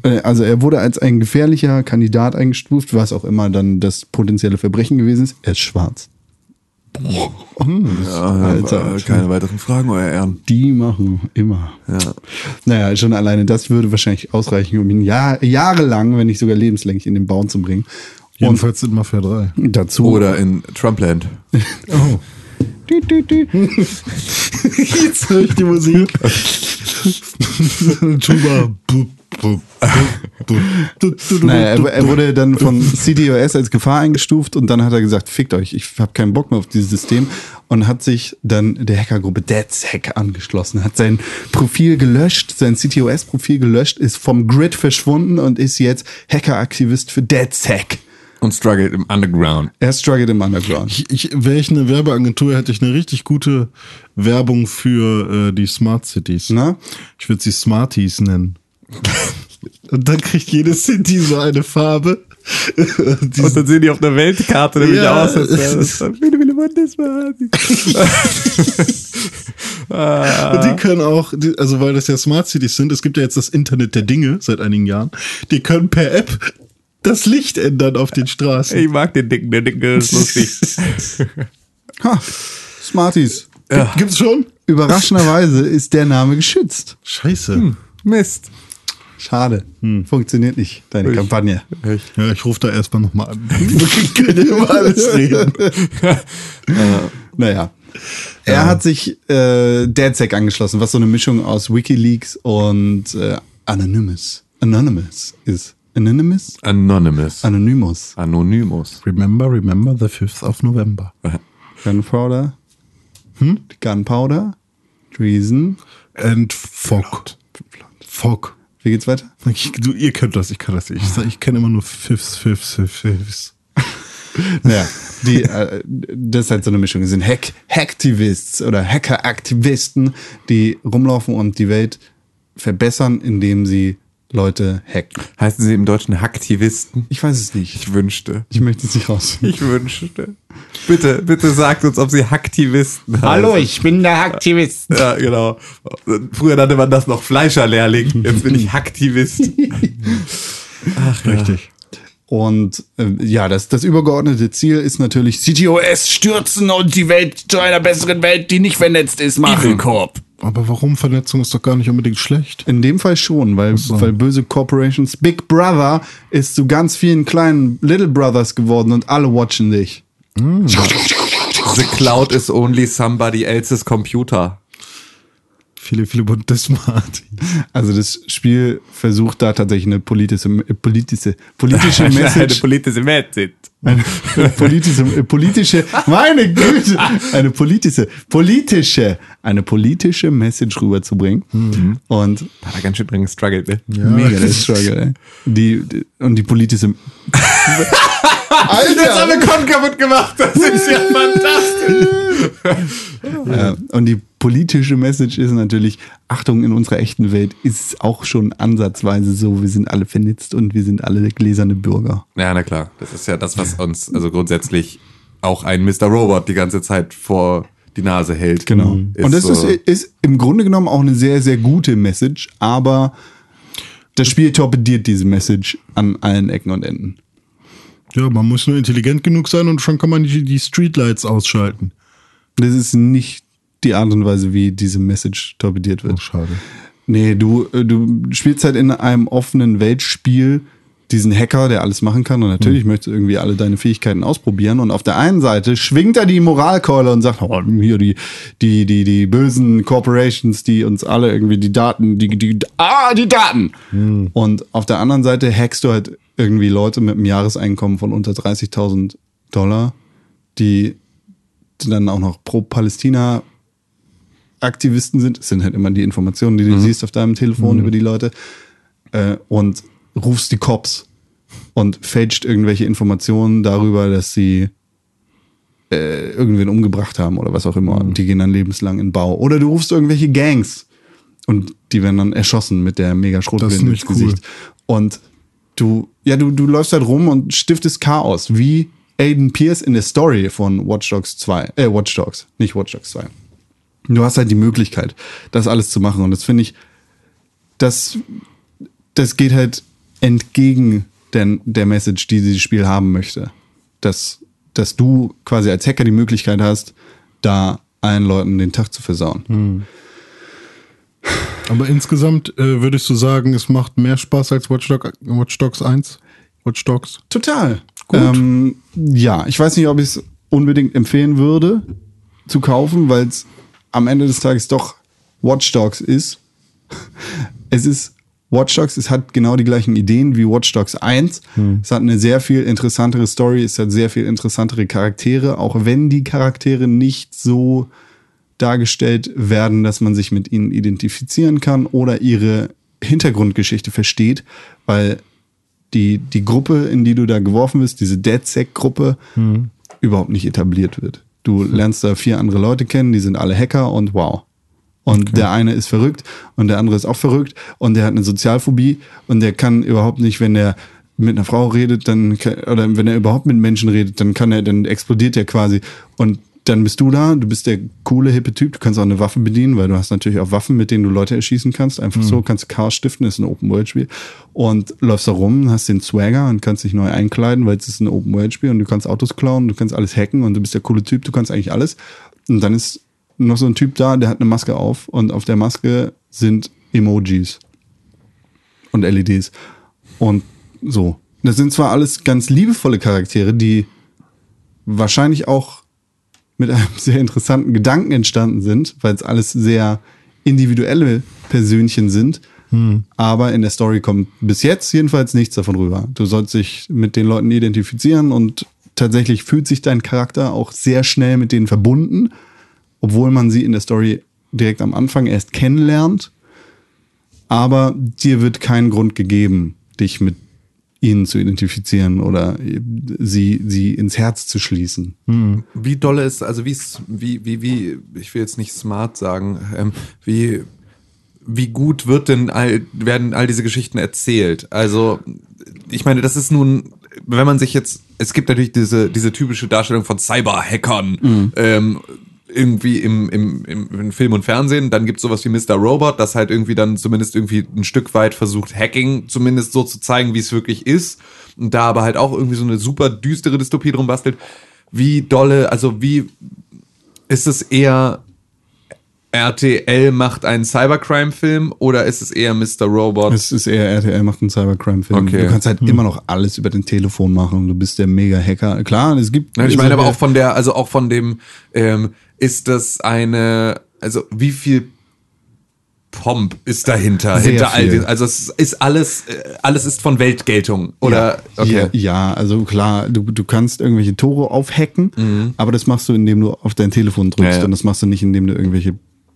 Äh, Also er wurde als ein gefährlicher Kandidat eingestuft, was auch immer dann das potenzielle Verbrechen gewesen ist. Er ist schwarz. Alter. Äh, keine weiteren Fragen, euer Ehren. Die machen immer. Ja. Naja, schon alleine das würde wahrscheinlich ausreichen, um ihn Jahr, jahrelang, wenn nicht sogar lebenslänglich in den Baum zu bringen. Und Jedenfalls in Mafia 3. dazu. Oder in Trumpland. Oh. Dü, dü, dü. Jetzt höre ich die Musik. Tuba. Naja, er, er wurde dann von CTOS als Gefahr eingestuft und dann hat er gesagt, fickt euch, ich habe keinen Bock mehr auf dieses System und hat sich dann der Hackergruppe DeadSec angeschlossen, hat sein Profil gelöscht, sein CTOS-Profil gelöscht, ist vom Grid verschwunden und ist jetzt Hackeraktivist für DeadSec. Und struggled im Underground. Er struggelt im Underground. Ich, ich, wäre ich eine Werbeagentur, hätte ich eine richtig gute Werbung für äh, die Smart Cities. Na? Ich würde sie Smarties nennen. Und dann kriegt jede City so eine Farbe. Die Und dann sehen die auf der Weltkarte nämlich Ja. aus. viele, viele Bundesstaaten. Und die können auch, also weil das ja Smart Cities sind, es gibt ja jetzt das Internet der Dinge seit einigen Jahren, die können per App das Licht ändern auf den Straßen. Ich mag den Dicken, der Dicke ist lustig. Ha, Smarties. Ja. Gibt's schon? Überraschenderweise ist der Name geschützt. Scheiße. Mist. Schade. Funktioniert nicht, deine Ich- Kampagne. Ja, ich rufe da erstmal nochmal an. Wir können über alles reden. Naja. Er hat sich äh, DeadSec angeschlossen, was so eine Mischung aus WikiLeaks und äh, Anonymous. Anonymous ist. Anonymous? Anonymous. Anonymous. Anonymous. Remember, remember the 5th of November. Gunpowder. Hm? Gunpowder. Treason. And Fog. Fog. Wie geht's weiter? Ich, du, ihr könnt das, ich kann das nicht. Ich, ich kenne immer nur Fifths, Fifths, Fifths. Naja, die, äh, das ist halt so eine Mischung. Das sind Hack Hacktivists oder Hackeraktivisten, die rumlaufen und die Welt verbessern, indem sie Leute hacken. Heißen sie im Deutschen Hacktivisten? Ich weiß es nicht. Ich wünschte. Ich möchte es nicht rausfinden. Ich wünschte. Bitte, bitte sagt uns, ob sie Hacktivisten heißen. ich bin der Hacktivist. Ja, genau. Früher nannte man das noch Fleischerlehrling. Jetzt bin ich Hacktivist. Ach, Richtig. Und äh, ja, das, das übergeordnete Ziel ist natürlich CTOS stürzen und die Welt zu einer besseren Welt, die nicht vernetzt ist, machen. Corp. Aber warum Vernetzung ist doch gar nicht unbedingt schlecht? In dem Fall schon, weil, so. weil böse Corporations, Big Brother ist zu ganz vielen kleinen Little Brothers geworden und alle watchen dich. The cloud is only somebody else's computer. Und das Martin. Also das Spiel versucht da tatsächlich eine politische, äh, politische, politische Eine Message, politische Message. eine politische, politische, meine Güte, eine politische, politische, eine politische Message rüberzubringen. Und Hat er ganz schön drin gestruggelt, ne? mega der Struggle, ey. Die, die, und die politische, Jetzt haben wir Con kaputt gemacht. Das ist ja fantastisch. Ja, und die politische Message ist natürlich, Achtung, in unserer echten Welt ist es auch schon ansatzweise so, wir sind alle vernetzt und wir sind alle gläserne Bürger. Ja, na klar. Das ist ja das, was uns also grundsätzlich auch ein Mr. Robot die ganze Zeit vor die Nase hält. Genau. Ist und das so, ist, ist im Grunde genommen auch eine sehr, sehr gute Message, aber das Spiel torpediert diese Message an allen Ecken und Enden. Ja, man muss nur intelligent genug sein und schon kann man die, die Streetlights ausschalten. Das ist nicht die Art und Weise, wie diese Message torpediert wird. Oh, schade. Nee, du, äh, du spielst halt in einem offenen Weltspiel diesen Hacker, der alles machen kann und natürlich möchtest du irgendwie alle deine Fähigkeiten ausprobieren und auf der einen Seite schwingt er die Moralkeule und sagt, oh, hier die, die, die, die bösen Corporations, die uns alle irgendwie die Daten, die, die, ah, die Daten! Und auf der anderen Seite hackst du halt irgendwie Leute mit einem Jahreseinkommen von unter 30.000 Dollar, die dann auch noch pro Palästina Aktivisten sind. Es sind halt immer die Informationen, die du siehst auf deinem Telefon über die Leute. Äh, und rufst die Cops und fälscht irgendwelche Informationen darüber, dass sie äh, irgendwen umgebracht haben oder was auch immer. Und die gehen dann lebenslang in Bau. Oder du rufst irgendwelche Gangs und die werden dann erschossen mit der mega nicht ins Gesicht. Und du, ja, du, du läufst halt rum und stiftest Chaos, wie Aiden Pierce in der Story von Watch Dogs 2, äh, Watch Dogs, nicht Watch Dogs 2. Du hast halt die Möglichkeit, das alles zu machen. Und das finde ich, das, das geht halt entgegen der, der Message, die dieses Spiel haben möchte. Dass, dass du quasi als Hacker die Möglichkeit hast, da allen Leuten den Tag zu versauen. Aber insgesamt äh, würdest du sagen, es macht mehr Spaß als Watch, Dog, Watch Dogs 1? Watch Dogs? Total. Gut. Ähm, ja, ich weiß nicht, ob ich es unbedingt empfehlen würde zu kaufen, weil es am Ende des Tages doch Watch Dogs ist. Es ist Watch Dogs, es hat genau die gleichen Ideen wie Watch Dogs 1. Es hat eine sehr viel interessantere Story, es hat sehr viel interessantere Charaktere, auch wenn die Charaktere nicht so dargestellt werden, dass man sich mit ihnen identifizieren kann oder ihre Hintergrundgeschichte versteht, weil die, die Gruppe, in die du da geworfen bist, diese DedSec-Gruppe, überhaupt nicht etabliert wird. Du lernst da vier andere Leute kennen, die sind alle Hacker und wow. Und der eine ist verrückt und der andere ist auch verrückt und der hat eine Sozialphobie und der kann überhaupt nicht, wenn er mit einer Frau redet, dann oder wenn er überhaupt mit Menschen redet, dann kann er, dann explodiert er quasi und dann bist du da, du bist der coole, hippe Typ, du kannst auch eine Waffe bedienen, weil du hast natürlich auch Waffen, mit denen du Leute erschießen kannst. Einfach so, kannst Chaos stiften, ist ein Open-World-Spiel. Und läufst da rum, hast den Swagger und kannst dich neu einkleiden, weil es ist ein Open-World-Spiel und du kannst Autos klauen, du kannst alles hacken und du bist der coole Typ, du kannst eigentlich alles. Und dann ist noch so ein Typ da, der hat eine Maske auf und auf der Maske sind Emojis und LEDs. Und so. Das sind zwar alles ganz liebevolle Charaktere, die wahrscheinlich auch mit einem sehr interessanten Gedanken entstanden sind, weil es alles sehr individuelle Persönchen sind. Aber in der Story kommt bis jetzt jedenfalls nichts davon rüber. Du sollst dich mit den Leuten identifizieren und tatsächlich fühlt sich dein Charakter auch sehr schnell mit denen verbunden, obwohl man sie in der Story direkt am Anfang erst kennenlernt. Aber dir wird kein Grund gegeben, dich mit ihnen zu identifizieren oder sie, sie ins Herz zu schließen. Wie dolle ist, also wie, wie, wie, wie, ich will jetzt nicht smart sagen, ähm, wie, wie gut wird denn all, werden all diese Geschichten erzählt? Also, ich meine, das ist nun, wenn man sich jetzt, es gibt natürlich diese, diese typische Darstellung von Cyber-Hackern, ähm, irgendwie im, im, im, Film und Fernsehen, dann gibt es sowas wie Mr. Robot, das halt irgendwie dann zumindest irgendwie ein Stück weit versucht, Hacking zumindest so zu zeigen, wie es wirklich ist. Und da aber halt auch irgendwie so eine super düstere Dystopie drum bastelt. Wie dolle, also wie ist es eher RTL macht einen Cybercrime-Film oder ist es eher Mr. Robot? Es ist eher RTL macht einen Cybercrime-Film. Okay. Du kannst halt immer noch alles über den Telefon machen. Du bist der Mega-Hacker. Klar, es gibt. Ja, ich meine aber auch von der, also auch von dem, ähm, ist das eine, also wie viel Pomp ist dahinter. Sehr hinter all dem. Also es ist alles, äh, alles ist von Weltgeltung. Oder okay. Ja, ja, also klar, du, du kannst irgendwelche Tore aufhacken, aber das machst du, indem du auf dein Telefon drückst Mhm. Ja, ja. und das machst du nicht, indem du irgendwelche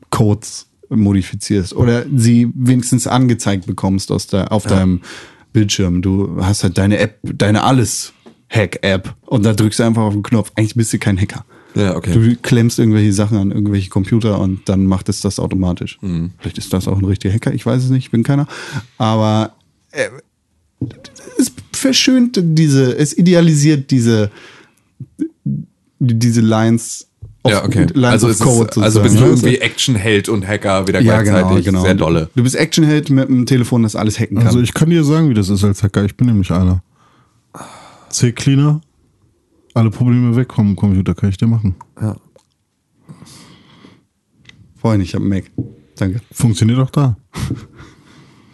Codes modifizierst oder sie wenigstens angezeigt bekommst aus der, auf deinem Bildschirm. Du hast halt deine App, deine alles-Hack-App und da drückst du einfach auf den Knopf. Eigentlich bist du kein Hacker. Ja, okay. Du klemmst irgendwelche Sachen an irgendwelche Computer und dann macht es das automatisch. Mhm. Vielleicht ist das auch ein richtiger Hacker, ich weiß es nicht, ich bin keiner. Aber äh, es verschönt diese, es idealisiert diese, diese Lines Ja, okay. Lines Also, of es Code ist, also bist du sozusagen. irgendwie Actionheld und Hacker wieder ja, gleichzeitig. genau, genau. Sehr dolle. Du bist Actionheld mit einem Telefon, das alles hacken kann. Also ich kann dir sagen, wie das ist als Hacker. Ich bin nämlich einer. C-Cleaner, alle Probleme weg vom Computer kann ich dir machen. Ja. Freunde, ich habe Mac. Danke. Funktioniert auch da.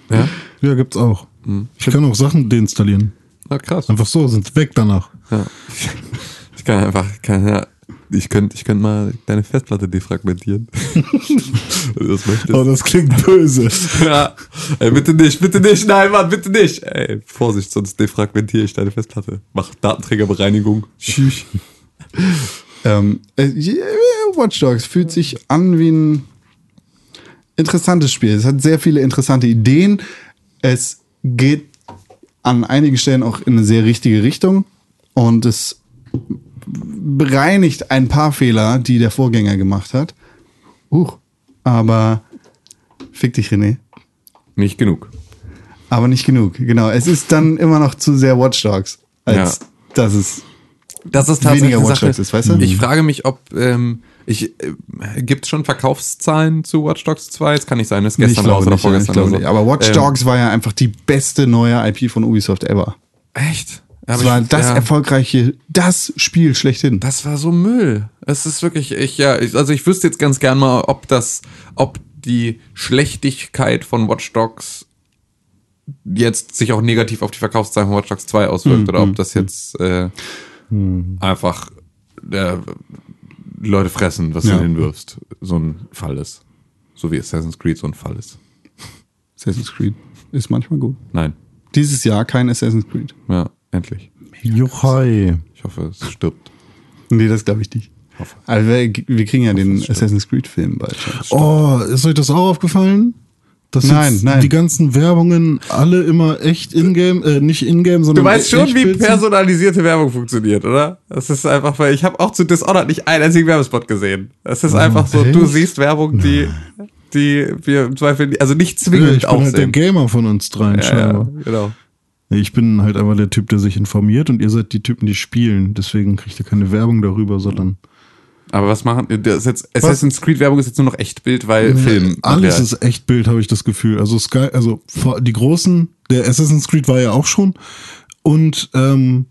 Ja? Ja, gibt's auch. Ich kann auch Sachen deinstallieren. Na krass. Einfach so, sind weg danach. Ja. Ich kann einfach, kann, ja, ich könnte ich könnt mal deine Festplatte defragmentieren. Das. Oh, das klingt böse. ja. Ey, bitte nicht, bitte nicht, nein, Mann, bitte nicht. Ey, Vorsicht, sonst defragmentiere ich deine Festplatte. Mach Datenträgerbereinigung. Tschüss. Ähm, äh, Watch Dogs fühlt sich an wie ein interessantes Spiel. Es hat sehr viele interessante Ideen. Es geht an einigen Stellen auch in eine sehr richtige Richtung und es bereinigt ein paar Fehler, die der Vorgänger gemacht hat. Huch, aber fick dich, René. Nicht genug. Aber nicht genug. Genau, es ist dann immer noch zu sehr Watch Dogs, als Ja. dass es Das ist Weniger tatsächlich eine Watch Sache. Dogs ist, weißt du? Ich frage mich, ob ähm, ich äh, gibt es schon Verkaufszahlen zu Watch Dogs 2? Es kann nicht sein, das ist gestern ich raus glaube oder nicht, ja, ich vorgestern glaube oder so. nicht. Aber Watch Ähm, Dogs war ja einfach die beste neue IP von Ubisoft ever. Echt? Aber war ich- das ja. erfolgreiche, das Spiel schlechthin. Das war so Müll. Es ist wirklich, ich, ja, ich, also ich wüsste jetzt ganz gern mal, ob das, ob die Schlechtigkeit von Watch Dogs jetzt sich auch negativ auf die Verkaufszahlen von Watch Dogs 2 auswirkt oder ob das jetzt äh, einfach äh, Leute fressen, was Ja. du hinwirfst, so ein Fall ist. So wie Assassin's Creed so ein Fall ist. Assassin's Creed ist manchmal gut. Nein. Dieses Jahr kein Assassin's Creed. Ja, endlich. Juchai. Ich hoffe, es stirbt. Nee, das glaube ich nicht. hoffe. Also wir, wir kriegen ja den Assassin's Creed Film bald. Oh, ist euch das auch aufgefallen? Dass Nein, nein. die ganzen Werbungen alle immer echt in-game, äh, nicht in-game, sondern Du weißt schon, wie personalisierte Werbung funktioniert, oder? Das ist einfach, weil ich habe auch zu Dishonored nicht einen einzigen Werbespot gesehen. Es ist einfach so, du echt? siehst Werbung, die, die wir im Zweifel, also nicht Ja, zwingend ich bin halt der aufsehen. Gamer von uns dreien, ja, ja, scheinbar. genau. Ich bin halt einfach der Typ, der sich informiert und ihr seid die Typen, die spielen. Deswegen kriegt ihr keine Werbung darüber, sondern Aber was machen, das ist jetzt, Assassin's Creed Werbung ist jetzt nur noch Echtbild, weil Film. alles Ja. ist echt Bild, habe ich das Gefühl. Also Sky, also die großen, der Assassin's Creed war ja auch schon. Und ähm,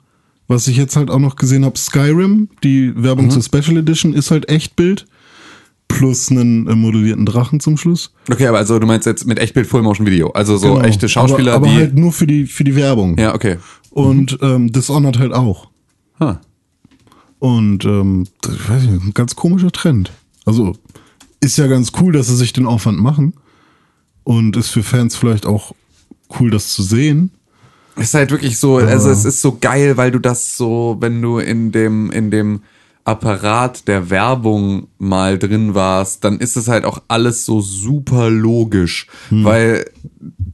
was ich jetzt halt auch noch gesehen habe, Skyrim, die Mhm. Werbung zur Special Edition ist halt echt Bild. Plus einen äh, modellierten Drachen zum Schluss. Okay, aber also du meinst jetzt mit Echtbild Full Motion Video, also so Genau. echte Schauspieler, aber, aber die. halt nur für die, für die Werbung. ja, okay. Und ähm, Dishonored halt auch. Huh. Und ähm, das, ich weiß nicht, ein ganz komischer Trend. Also ist ja ganz cool, dass sie sich den Aufwand machen. Und ist für Fans vielleicht auch cool, das zu sehen. Es ist halt wirklich so, also es ist so geil, weil du das so, wenn du in dem, in dem Apparat der Werbung mal drin warst, dann ist es halt auch alles so super logisch, weil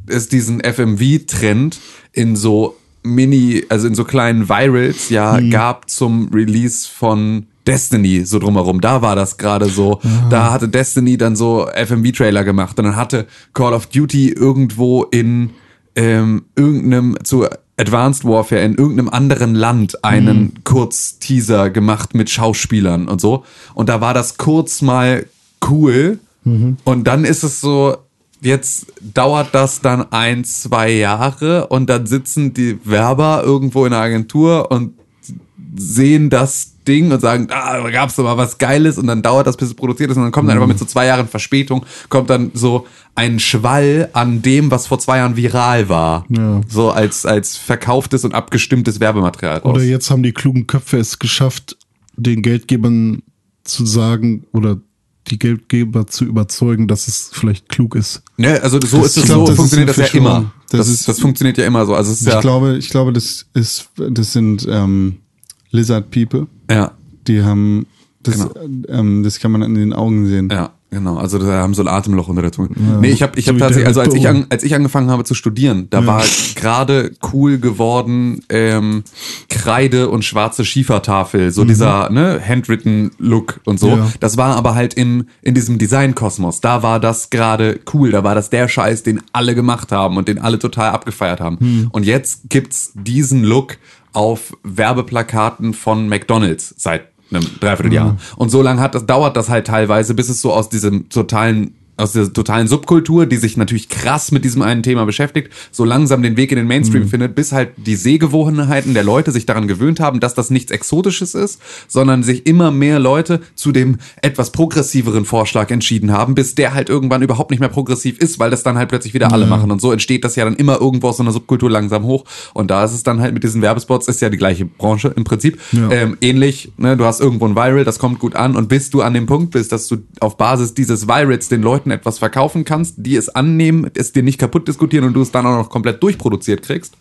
es diesen FMV-Trend in so Mini, also in so kleinen Virals ja gab zum Release von Destiny so drumherum. Da war das gerade so. Da hatte Destiny dann so FMV-Trailer gemacht und dann hatte Call of Duty irgendwo in ähm, irgendeinem zu Advanced Warfare in irgendeinem anderen Land einen Kurzteaser gemacht mit Schauspielern und so. Und da war das kurz mal cool. Und dann ist es so, jetzt dauert das dann ein, zwei Jahre und dann sitzen die Werber irgendwo in der Agentur und sehen das Ding und sagen, ah, da gab's doch mal was Geiles und dann dauert das, bis es produziert ist und dann kommt dann aber mit so zwei Jahren Verspätung, kommt dann so ein Schwall an dem, was vor zwei Jahren viral war. Ja. So als, als verkauftes und abgestimmtes Werbematerial raus. Oder jetzt haben die klugen Köpfe es geschafft, den Geldgebern zu sagen oder die Geldgeber zu überzeugen, dass es vielleicht klug ist. Ne, also so Das- ist es so, das funktioniert das ja immer. Das Das, ist- das funktioniert ja immer so. Also es ist Ich ja, glaube, ich glaube, das ist, das sind ähm, Lizard People. ja, Die haben, das, Genau. ähm, das kann man an den Augen sehen. ja, genau. Also da haben so ein Atemloch unter der Zunge. Nee, ich habe ich hab tatsächlich, also als ich, an, als ich angefangen habe zu studieren, da war gerade cool geworden ähm, Kreide und schwarze Schiefertafel, so dieser ne, handwritten Look und so. Ja. Das war aber halt im in diesem Design-Kosmos. Da war das gerade cool. Da war das der Scheiß, den alle gemacht haben und den alle total abgefeiert haben. Und jetzt gibt's diesen Look auf Werbeplakaten von McDonald's seit einem Dreivierteljahr. Und so lange hat das, dauert das halt teilweise, bis es so aus diesem totalen aus dieser totalen Subkultur, die sich natürlich krass mit diesem einen Thema beschäftigt, so langsam den Weg in den Mainstream findet, bis halt die Sehgewohnheiten der Leute sich daran gewöhnt haben, dass das nichts Exotisches ist, sondern sich immer mehr Leute zu dem etwas progressiveren Vorschlag entschieden haben, bis der halt irgendwann überhaupt nicht mehr progressiv ist, weil das dann halt plötzlich wieder alle machen. Und so entsteht das ja dann immer irgendwo aus so einer Subkultur langsam hoch. Und da ist es dann halt mit diesen Werbespots, ist ja die gleiche Branche im Prinzip. Ja. Ähm, ähnlich, ne, du hast irgendwo ein Viral, das kommt gut an und bis du an dem Punkt bist, dass du auf Basis dieses Virals den Leuten etwas verkaufen kannst, die es annehmen, es dir nicht kaputt diskutieren und du es dann auch noch komplett durchproduziert kriegst,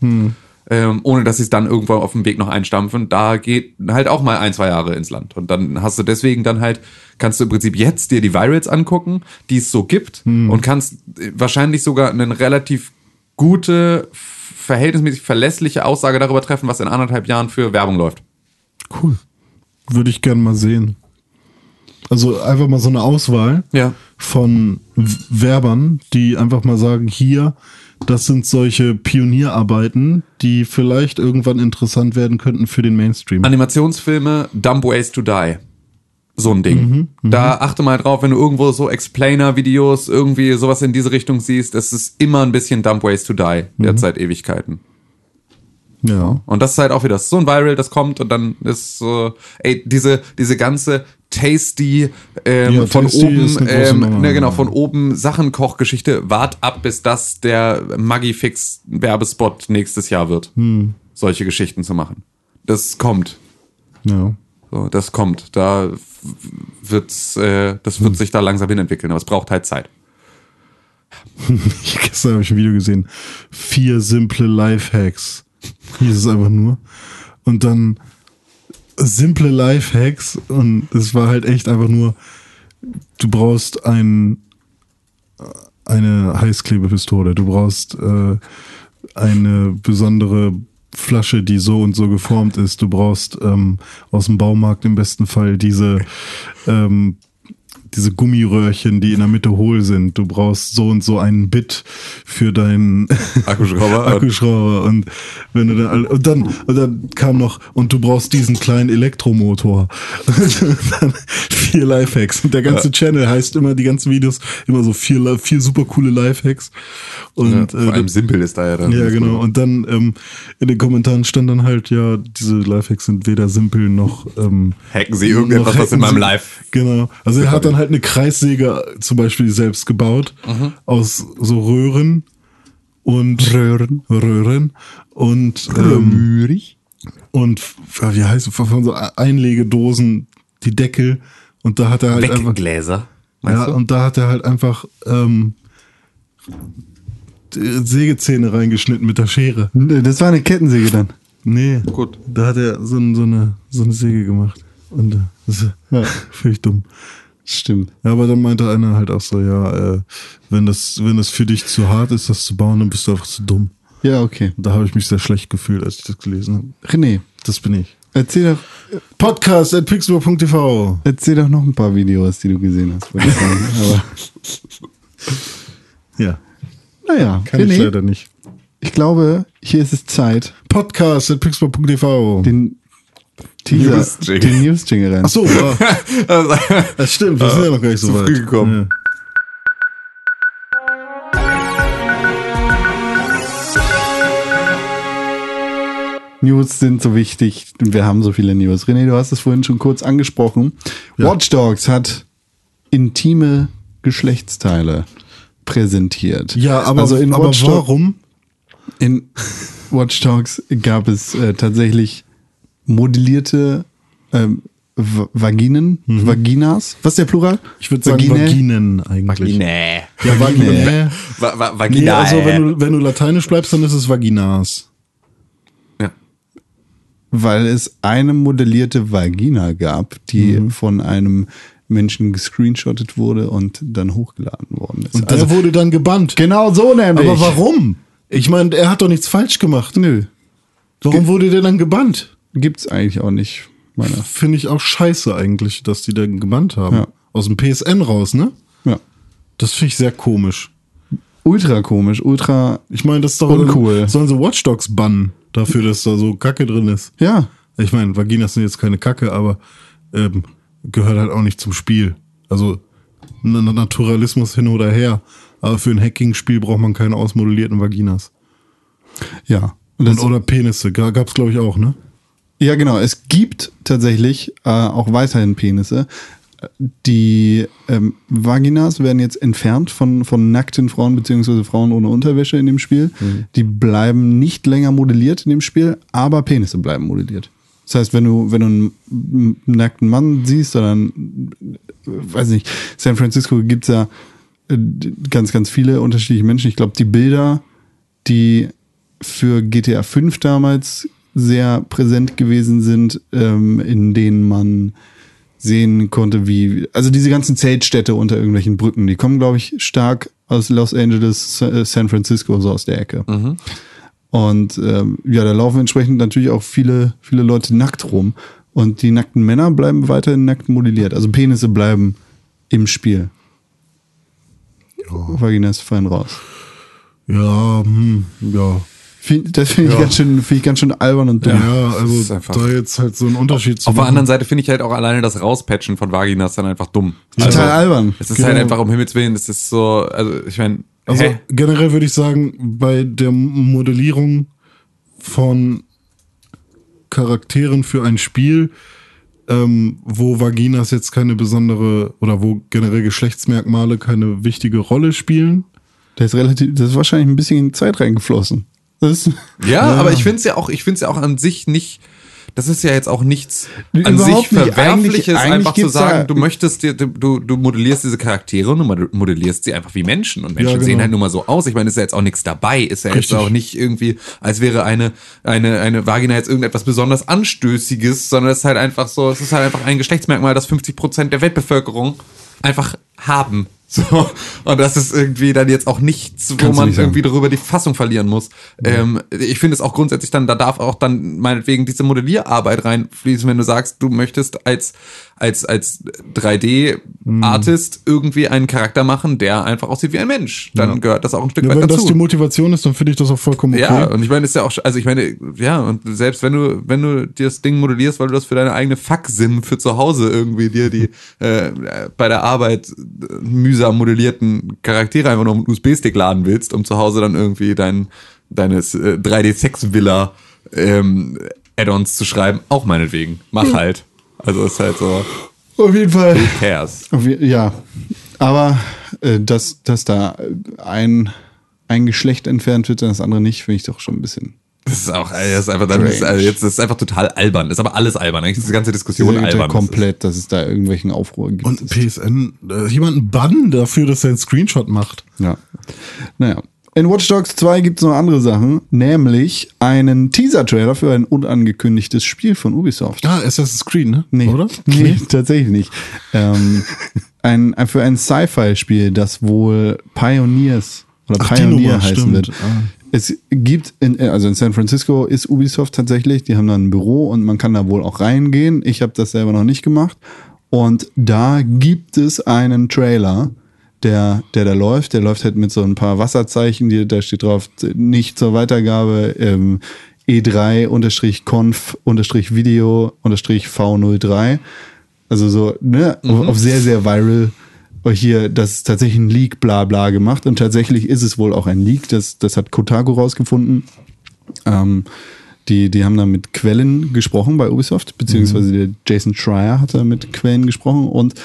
ähm, ohne dass sie es dann irgendwo auf dem Weg noch einstampfen, da geht halt auch mal ein, zwei Jahre ins Land. Und dann hast du deswegen dann halt, kannst du im Prinzip jetzt dir die Virals angucken, die es so gibt und kannst äh, wahrscheinlich sogar einen relativ gute, verhältnismäßig verlässliche Aussage darüber treffen, was in anderthalb Jahren für Werbung läuft. Cool. Würde ich gern mal sehen. Also einfach mal so eine Auswahl Ja. von Werbern, die einfach mal sagen, hier, das sind solche Pionierarbeiten, die vielleicht irgendwann interessant werden könnten für den Mainstream. Animationsfilme, Dumb Ways to Die. So ein Ding. da achte mal drauf, wenn du irgendwo so Explainer-Videos, irgendwie sowas in diese Richtung siehst, es ist immer ein bisschen Dumb Ways to Die, jetzt seit Ewigkeiten. Ja. Und das ist halt auch wieder so ein Viral, das kommt und dann ist so, ey, diese, diese ganze tasty, ähm, Ja, von Tasty oben, ähm, ne, genau, von oben Sachenkochgeschichte, wart ab, bis das der Maggi-Fix Werbespot nächstes Jahr wird. Hm. Solche Geschichten zu machen. Das kommt. Ja. So, das kommt. Da wird's, äh, das Hm. wird sich da langsam hinentwickeln, aber es braucht halt Zeit. Ich, gestern habe ich ein Video gesehen. Vier simple Lifehacks. Hieß es einfach nur. Und dann simple Lifehacks. Und es war halt echt einfach nur, du brauchst ein, eine Heißklebepistole. Du brauchst äh, eine besondere Flasche, die so und so geformt ist. Du brauchst ähm, aus dem Baumarkt im besten Fall diese ähm, diese Gummiröhrchen, die in der Mitte hohl sind. Du brauchst so und so einen Bit für deinen Akkuschrauber. Akkuschrauber und wenn du dann und dann und dann kam noch und du brauchst diesen kleinen Elektromotor. Dann vier Lifehacks und der ganze Channel heißt immer die ganzen Videos immer so vier vier super coole Lifehacks und Vor allem simpel ist da ja dann. ja, genau. Und dann ähm, in den Kommentaren stand dann halt, ja, diese Lifehacks sind weder simpel noch ähm, Hacken Sie irgendetwas, was in meinem Live. Genau. Also er hat dann halt eine Kreissäge zum Beispiel selbst gebaut Mhm. aus so Röhren und Röhren, Röhren und ähm, und wie heißt es von so Einlegedosen die Deckel und da hat er halt einfach. Meinst ja, du? und da hat er halt einfach ähm, Sägezähne reingeschnitten mit der Schere. Das war eine Kettensäge dann. Nee, Gut. Da hat er so, so, eine, so eine Säge gemacht. Und äh, das ist Ja. völlig dumm. Stimmt. Ja, aber dann meinte einer halt auch so, ja, äh, wenn das, wenn das für dich zu hart ist, das zu bauen, dann bist du einfach zu dumm. Ja, okay. Da habe ich mich sehr schlecht gefühlt, als ich das gelesen habe. René, Das bin ich. erzähl doch, Podcast at pixelburg.tv. erzähl doch noch ein paar Videos, die du gesehen hast, würde ich sagen. Aber Ja, naja, kann ich René, leider nicht. ich glaube, hier ist es Zeit, Podcast at pixelburg.tv. den Teaser, News-Jingle. den News-Jingle rein. Ach so, ja. das stimmt, wir sind ja noch gar nicht so weit. früh gekommen. Ja. News sind so wichtig und wir haben so viele News. René, du hast es vorhin schon kurz angesprochen. Watch Dogs hat intime Geschlechtsteile präsentiert. Ja, aber, also in aber Watch warum? in Watch Dogs gab es äh, tatsächlich modellierte ähm, Vaginen, Vaginas. Was ist der Plural? Mhm. Ich würde sagen? Vaginen eigentlich. Nee. Ja, Vaginae. Va va Nee, Vagina. also wenn du, wenn du lateinisch bleibst, dann ist es Vaginas. ja. Weil es eine modellierte Vagina gab, die Mhm. von einem Menschen gescreenshottet wurde und dann hochgeladen worden ist. Und der wurde dann gebannt. genau so nämlich. Aber warum? Ich meine, er hat doch nichts falsch gemacht. Nö, Warum wurde der dann gebannt? Gibt's eigentlich auch nicht. Finde ich auch scheiße eigentlich, dass die den gebannt haben. Ja. Aus dem PSN raus, ne? Ja. Das finde ich sehr komisch. Ultra komisch, ultra. Ich meine, das ist doch Uncool. Sollen sie Watch Dogs bannen dafür, dass da so Kacke drin ist? Ja, Ich meine, Vaginas sind jetzt keine Kacke, aber ähm, gehört halt auch nicht zum Spiel. Also Na- Na- Naturalismus hin oder her. Aber für ein Hacking-Spiel braucht man keine ausmodellierten Vaginas. ja. Und Und, oder Penisse, Ga- gab's glaube ich auch, ne? Ja, genau. Es gibt tatsächlich äh, auch weiterhin Penisse. Die ähm, Vaginas werden jetzt entfernt von, von nackten Frauen beziehungsweise Frauen ohne Unterwäsche in dem Spiel. Die bleiben nicht länger modelliert in dem Spiel, aber Penisse bleiben modelliert. Das heißt, wenn du, wenn du einen nackten Mann siehst oder einen, äh, weiß nicht, San Francisco gibt's ja äh, ganz, ganz viele unterschiedliche Menschen. Ich glaube, die Bilder, die für GTA 5 damals sehr präsent gewesen sind, ähm, in denen man sehen konnte, wie, also diese ganzen Zeltstädte unter irgendwelchen Brücken, die kommen, glaube ich, stark aus Los Angeles, äh, San Francisco, so aus der Ecke. Und ähm, ja, da laufen entsprechend natürlich auch viele, viele Leute nackt rum. Und die nackten Männer bleiben weiterhin nackt modelliert. Also Penisse bleiben im Spiel. Vaginas fallen raus. Ja, hm, ja. Find- Das finde ich, Ja. ganz schön, finde ich ganz schön albern und dumm. Ja, also da jetzt halt so einen Unterschied zu Auf der anderen Seite finde ich halt auch alleine das Rauspatchen von Vaginas dann einfach dumm. Total albern. Es ist Genau. halt einfach um Himmels Willen, das ist so, also ich meine, Also hä? generell würde ich sagen, bei der Modellierung von Charakteren für ein Spiel, ähm, wo Vaginas jetzt keine besondere oder wo generell Geschlechtsmerkmale keine wichtige Rolle spielen. Da ist relativ, das ist wahrscheinlich ein bisschen Zeit reingeflossen. Das ist, Ja, aber ich finde es ja auch, ich finde es ja auch an sich nicht, das ist ja jetzt auch nichts an Überhaupt sich. Verwerfliches, Eigentlich- eigentlich einfach zu sagen, du möchtest dir, du, du modellierst diese Charaktere und du modellierst sie einfach wie Menschen und Menschen Ja, genau. sehen halt nun mal so aus. Ich meine, ist ja jetzt auch nichts dabei, ist ja Richtig. jetzt auch nicht irgendwie, als wäre eine, eine, eine Vagina jetzt irgendetwas besonders Anstößiges, sondern es ist halt einfach so, es ist halt einfach ein Geschlechtsmerkmal, das 50 Prozent der Weltbevölkerung einfach haben. So, und das ist irgendwie dann jetzt auch nichts, wo Kannst du man irgendwie darüber die Fassung verlieren muss. Ähm, ich finde es auch grundsätzlich dann, da darf auch dann meinetwegen diese Modellierarbeit reinfließen, wenn du sagst, du möchtest als, als, als 3D-Artist irgendwie einen Charakter machen, der einfach aussieht wie ein Mensch. Dann gehört das auch ein Stück Ja, weit wenn das dazu. die Motivation ist, dann finde ich das auch vollkommen okay. Ja, und ich meine, ist ja auch, also ich meine, ja, und selbst wenn du, wenn du dir das Ding modellierst, weil du das für deine eigene Fuck-Sim für zu Hause irgendwie dir die äh, bei der Arbeit äh, mühsam modellierten Charaktere einfach nur mit USB-Stick laden willst, um zu Hause dann irgendwie dein, deines äh, 3D-Sex-Villa ähm, Add-ons zu schreiben, auch meinetwegen. Mach halt. Also ist halt so, auf jeden Fall. who cares? Ja, aber äh, dass, dass da ein, ein Geschlecht entfernt wird und das andere nicht, finde ich doch schon ein bisschen. Das ist auch, das ist einfach, dann, das ist, also jetzt, das ist einfach total albern. Das ist aber alles albern. Eigentlich ist diese ganze Diskussion Diese albern. komplett, dass es da irgendwelchen Aufruhr gibt. Und PSN, äh, jemanden bannen dafür, dass er einen Screenshot macht. Ja. Naja. In Watch Dogs 2 gibt es noch andere Sachen, nämlich einen Teaser-Trailer für ein unangekündigtes Spiel von Ubisoft. Ja, Assassin's Creed, ne? Nee, Oder? Nee, tatsächlich nicht. Ähm, ein, für ein Sci-Fi-Spiel, das wohl Pioneers oder Ach, Pioneer Nummer, heißen stimmt. wird. Ah. Es gibt, in, also in San Francisco ist Ubisoft tatsächlich, die haben da ein Büro und man kann da wohl auch reingehen. Ich habe das selber noch nicht gemacht. Und da gibt es einen Trailer, der, der da läuft. Der läuft halt mit so ein paar Wasserzeichen, die, da steht drauf, nicht zur Weitergabe, ähm, E3-Video-Video-V03. Also so, ne, auf, auf sehr, sehr viral. Hier, das ist tatsächlich ein Leak, bla bla gemacht. Und tatsächlich ist es wohl auch ein Leak. Das, das hat Kotaku rausgefunden. Ähm, die, die haben da mit Quellen gesprochen bei Ubisoft, beziehungsweise der Jason Schreier hat da mit Quellen gesprochen. Und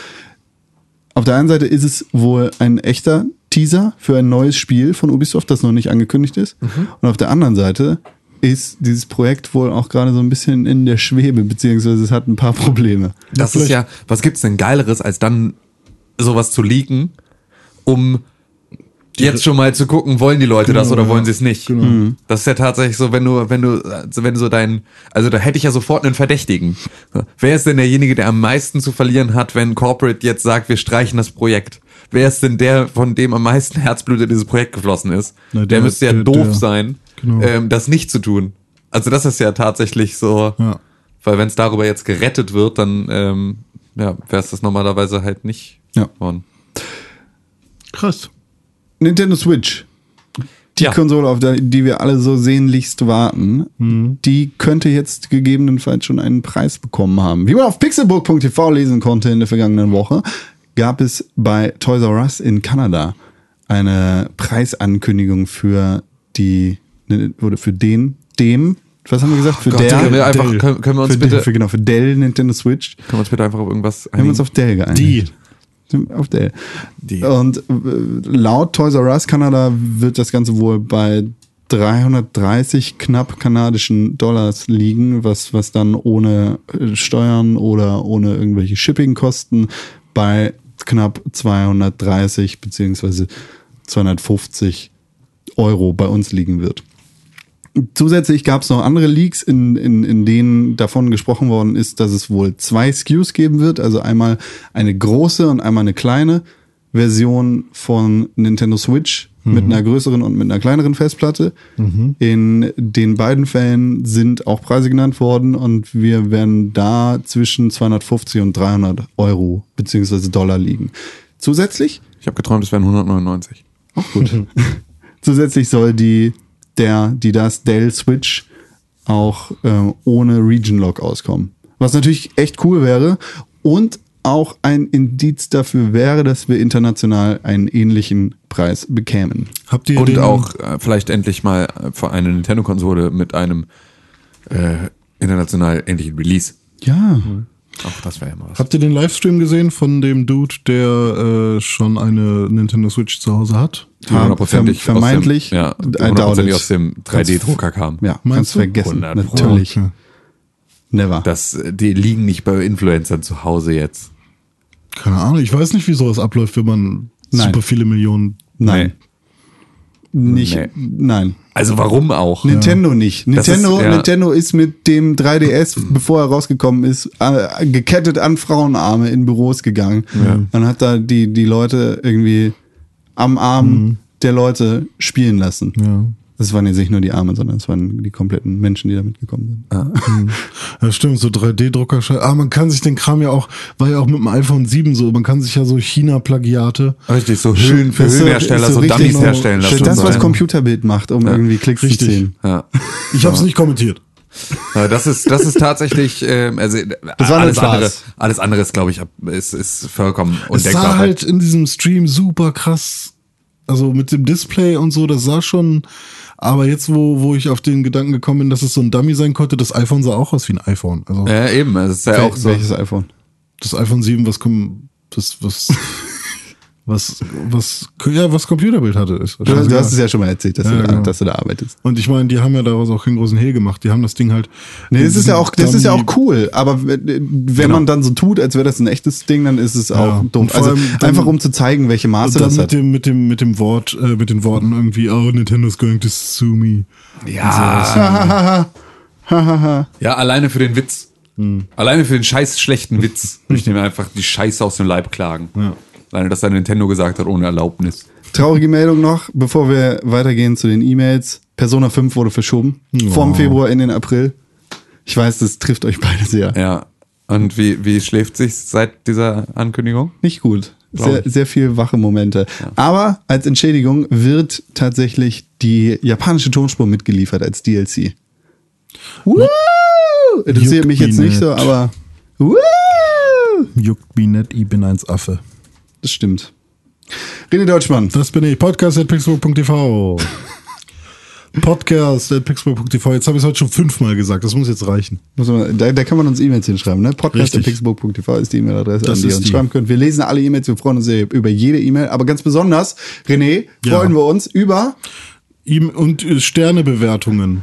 auf der einen Seite ist es wohl ein echter Teaser für ein neues Spiel von Ubisoft, das noch nicht angekündigt ist. Und auf der anderen Seite ist dieses Projekt wohl auch gerade so ein bisschen in der Schwebe, beziehungsweise es hat ein paar Probleme. Das ist ja, was gibt's denn Geileres, als dann sowas zu leaken, um jetzt schon mal zu gucken, wollen die Leute das Genau, oder wollen sie es nicht? Genau. Mhm. Das ist ja tatsächlich so, wenn du, wenn du, also wenn du so dein, also da hätte ich ja sofort einen Verdächtigen. Wer ist denn derjenige, der am meisten zu verlieren hat, wenn Corporate jetzt sagt, wir streichen das Projekt? Wer ist denn der, von dem am meisten Herzblut in dieses Projekt geflossen ist? Na, der, der- müsste ja der- doof der- sein, genau. ähm, das nicht zu tun. Also das ist ja tatsächlich so, Ja. weil wenn es darüber jetzt gerettet wird, dann ähm, ja, wäre es das normalerweise halt nicht Ja. worden. Krass. Nintendo Switch. Die Ja. Konsole, auf die wir alle so sehnlichst warten, die könnte jetzt gegebenenfalls schon einen Preis bekommen haben. Wie man auf pixelburg.tv lesen konnte in der vergangenen Woche, gab es bei Toys R Us in Kanada eine Preisankündigung für die, oder für den, dem, was haben wir gesagt? Für Gott, der, können wir einfach, Dell. können, können wir uns für, bitte, für, genau, für Dell Nintendo Switch. können wir uns bitte einfach auf irgendwas Wir haben uns auf Dell geeinigt. Die. Auf. Die. Und äh, laut Toys R Us Kanada wird das Ganze wohl bei 330 knapp kanadischen Dollars liegen, was, was dann ohne äh, Steuern oder ohne irgendwelche Shippingkosten bei knapp 230 beziehungsweise 250 Euro bei uns liegen wird. Zusätzlich gab es noch andere Leaks, in, in, in denen davon gesprochen worden ist, dass es wohl zwei SKUs geben wird. Also einmal eine große und einmal eine kleine Version von Nintendo Switch mit einer größeren und mit einer kleineren Festplatte. In den beiden Fällen sind auch Preise genannt worden und wir werden da zwischen 250 und 300 Euro beziehungsweise Dollar liegen. Zusätzlich Ich habe geträumt, es wären 199. auch gut. Zusätzlich soll die, der, die das Dell Switch auch äh, ohne Region Lock auskommen. Was natürlich echt cool wäre und auch ein Indiz dafür wäre, dass wir international einen ähnlichen Preis bekämen. Habt ihr Und auch äh, vielleicht endlich mal äh, für eine Nintendo-Konsole mit einem äh, international ähnlichen Release. Ja. Auch das wäre ja mal was. Habt ihr den Livestream gesehen von dem Dude, der äh, schon eine Nintendo Switch zu Hause hat? Hundertprozentig Verm- vermeintlich, aus dem, ja, hundertprozentig it. aus dem 3D-Drucker kam. Ja, Meinst kannst du? vergessen. 100 Pro. Natürlich. Okay. Never. Das, äh, die liegen nicht bei Influencern zu Hause jetzt. Keine Ahnung, ich weiß nicht, wie sowas abläuft, wenn man Nein. super viele Millionen. nein. Nicht, Nee. nein. Also warum auch? Nintendo nicht. Das Nintendo, ist- ja. Nintendo ist mit dem 3DS, bevor er rausgekommen ist, äh, gekettet an Frauenarme in Büros gegangen. Man hat da die, die Leute irgendwie am Arm der Leute spielen lassen. Ja. Das waren jetzt nicht nur die Arme, sondern es waren die kompletten Menschen, die da mitgekommen sind. Ja, stimmt, so 3D-Drucker. Ah, man kann sich den Kram ja auch, war ja auch mit dem iPhone 7 so, man kann sich ja so China-Plagiate. Richtig, so Hüllen für so- Höhlenhersteller, ist so, richtig Dummies herstellen lassen. Das, was so. Computerbild macht, um irgendwie Klicks Richtig. zu ziehen. ja. Ich habe es nicht kommentiert. Ja, Das ist, das ist tatsächlich, ähm, also Das war alles andere, alles andere ist, glaube ich, ist, ist vollkommen Es undenkbar. sah halt in diesem Stream super krass, also mit dem Display und so, das sah schon, aber jetzt, wo, wo ich auf den Gedanken gekommen bin, dass es so ein Dummy sein konnte, das iPhone sah auch aus wie ein iPhone. Also ja, eben, es ist ja auch so. Welches iPhone? das iPhone 7, was kommt, das, was, was, was, ja, was Computerbild hatte. Ist Du, du hast es ja schon mal erzählt, dass, Ja, du, da, genau. dass du da arbeitest. Und ich meine, die haben ja daraus auch keinen großen Hehl gemacht. Die haben das Ding halt. Nee, das ist ja auch, das ist ja auch cool. Aber wenn man dann so tut, als wäre das ein echtes Ding, dann ist es auch Ja. dumm. Also dann- einfach um zu zeigen, welche Maße das mit hat. dem, mit dem, mit dem Wort, äh, mit den Worten irgendwie, oh, Nintendo's going to sue me. Ja, ja, alleine für den Witz. Hm. Alleine für den scheiß schlechten Witz. Ich nehme einfach die Scheiße aus dem Leib klagen. Ja. Alleine, dass da Nintendo gesagt hat, ohne Erlaubnis. Traurige Meldung noch, bevor wir weitergehen zu den E-Mails. Persona 5 wurde verschoben. Oh. Vom Februar in den April. Ich weiß, das trifft euch beide sehr. Ja. Und wie, wie schläft sich seit dieser Ankündigung? Nicht gut. Sehr, sehr viel wache Momente. Aber als Entschädigung wird tatsächlich die japanische Tonspur mitgeliefert als DLC. Woo! Interessiert mich jetzt nicht so, aber Woo! Juckt mich nicht, ich bin eins Affe. Das stimmt. René Deutschmann. Das bin ich. Podcast at pixburg.tv. Podcast at pixburg.tv. Jetzt habe ich es heute schon fünfmal gesagt. Das muss jetzt reichen. Muss man, da, da kann man uns E-Mails hinschreiben. Ne? Podcast.pixburg.tv ist die E-Mail-Adresse, an die ihr uns die. schreiben könnt. Wir lesen alle E-Mails, wir freuen uns sehr über jede E-Mail. Aber ganz besonders, René, Ja. freuen wir uns über Ihm und äh, Sternebewertungen.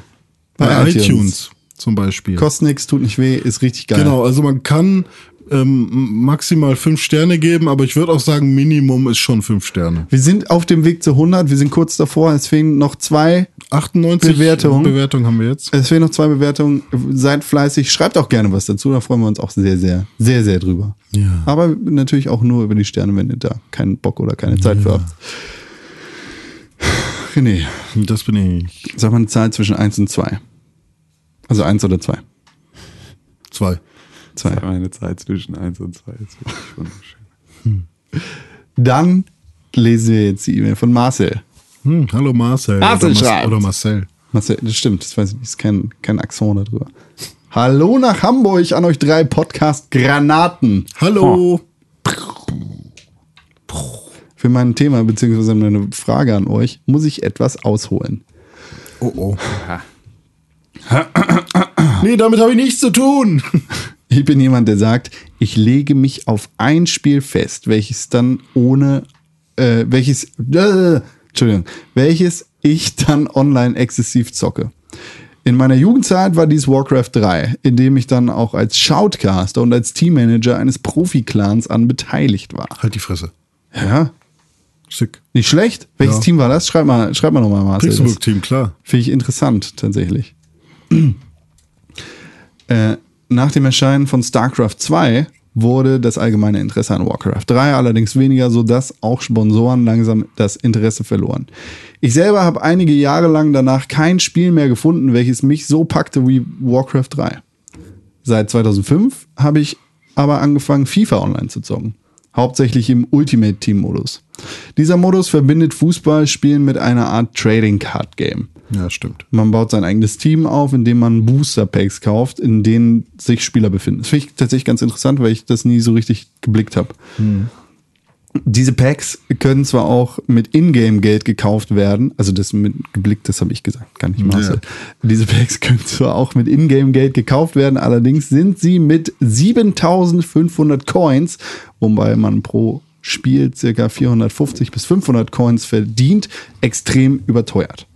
Bei iTunes. zum Beispiel. Kostet nichts, tut nicht weh, ist richtig geil. Genau, also man kann ähm, maximal fünf Sterne geben, aber ich würde auch sagen, Minimum ist schon fünf Sterne. Wir sind auf dem Weg zu 100, wir sind kurz davor, es fehlen noch zwei 98 Bewertungen. Bewertungen haben wir jetzt. Es fehlen noch zwei Bewertungen. Seid fleißig, schreibt auch gerne was dazu, da freuen wir uns auch sehr, sehr, sehr, sehr drüber. Ja. Aber natürlich auch nur über die Sterne, wenn ihr da keinen Bock oder keine Zeit für habt. René, Das bin ich. sag mal eine Zahl zwischen 1 und 2. Also 1 oder 2. Zwei. 2. Meine Zeit zwischen 1 und 2 ist wirklich wunderschön. Dann lesen wir jetzt die E-Mail von Marcel. Hm, hallo Marcel. Marcel oder, schreibt. oder Marcel. Marcel, das stimmt, das weiß ich nicht, ist kein, kein Axon darüber. Hallo nach Hamburg an euch drei Podcast-Granaten. Hallo. Für mein Thema beziehungsweise meine Frage an euch muss ich etwas ausholen. Oh oh. nee, damit habe ich nichts zu tun. Ich bin jemand, der sagt, ich lege mich auf ein Spiel fest, welches dann ohne, äh, welches, äh, Entschuldigung, welches ich dann online exzessiv zocke. In meiner Jugendzeit war dies Warcraft 3, in dem ich dann auch als Shoutcaster und als Teammanager eines Profi-Clans an beteiligt war. Halt die Fresse. Ja, Sick. nicht schlecht. Welches Ja. Team war das? Schreib mal, schreib mal nochmal, Marcel. Pixelbook-Team, klar. Finde ich interessant, tatsächlich. äh, nach dem Erscheinen von StarCraft 2 wurde das allgemeine Interesse an Warcraft 3 allerdings weniger, sodass auch Sponsoren langsam das Interesse verloren. Ich selber habe einige Jahre lang danach kein Spiel mehr gefunden, welches mich so packte wie Warcraft 3. Seit 2005 habe ich aber angefangen, FIFA online zu zocken. Hauptsächlich im Ultimate Team Modus. Dieser Modus verbindet Fußballspielen mit einer Art Trading Card Game. Ja, stimmt. Man baut sein eigenes Team auf, indem man Booster Packs kauft, in denen sich Spieler befinden. Das finde ich tatsächlich ganz interessant, weil ich das nie so richtig geblickt habe. Diese Packs können zwar auch mit Ingame-Geld gekauft werden, also das mit geblickt, das habe ich gesagt, gar nicht Marcel. Diese Packs können zwar auch mit Ingame-Geld gekauft werden, allerdings sind sie mit 7500 Coins, wobei man pro Spiel circa 450 bis 500 Coins verdient, extrem überteuert.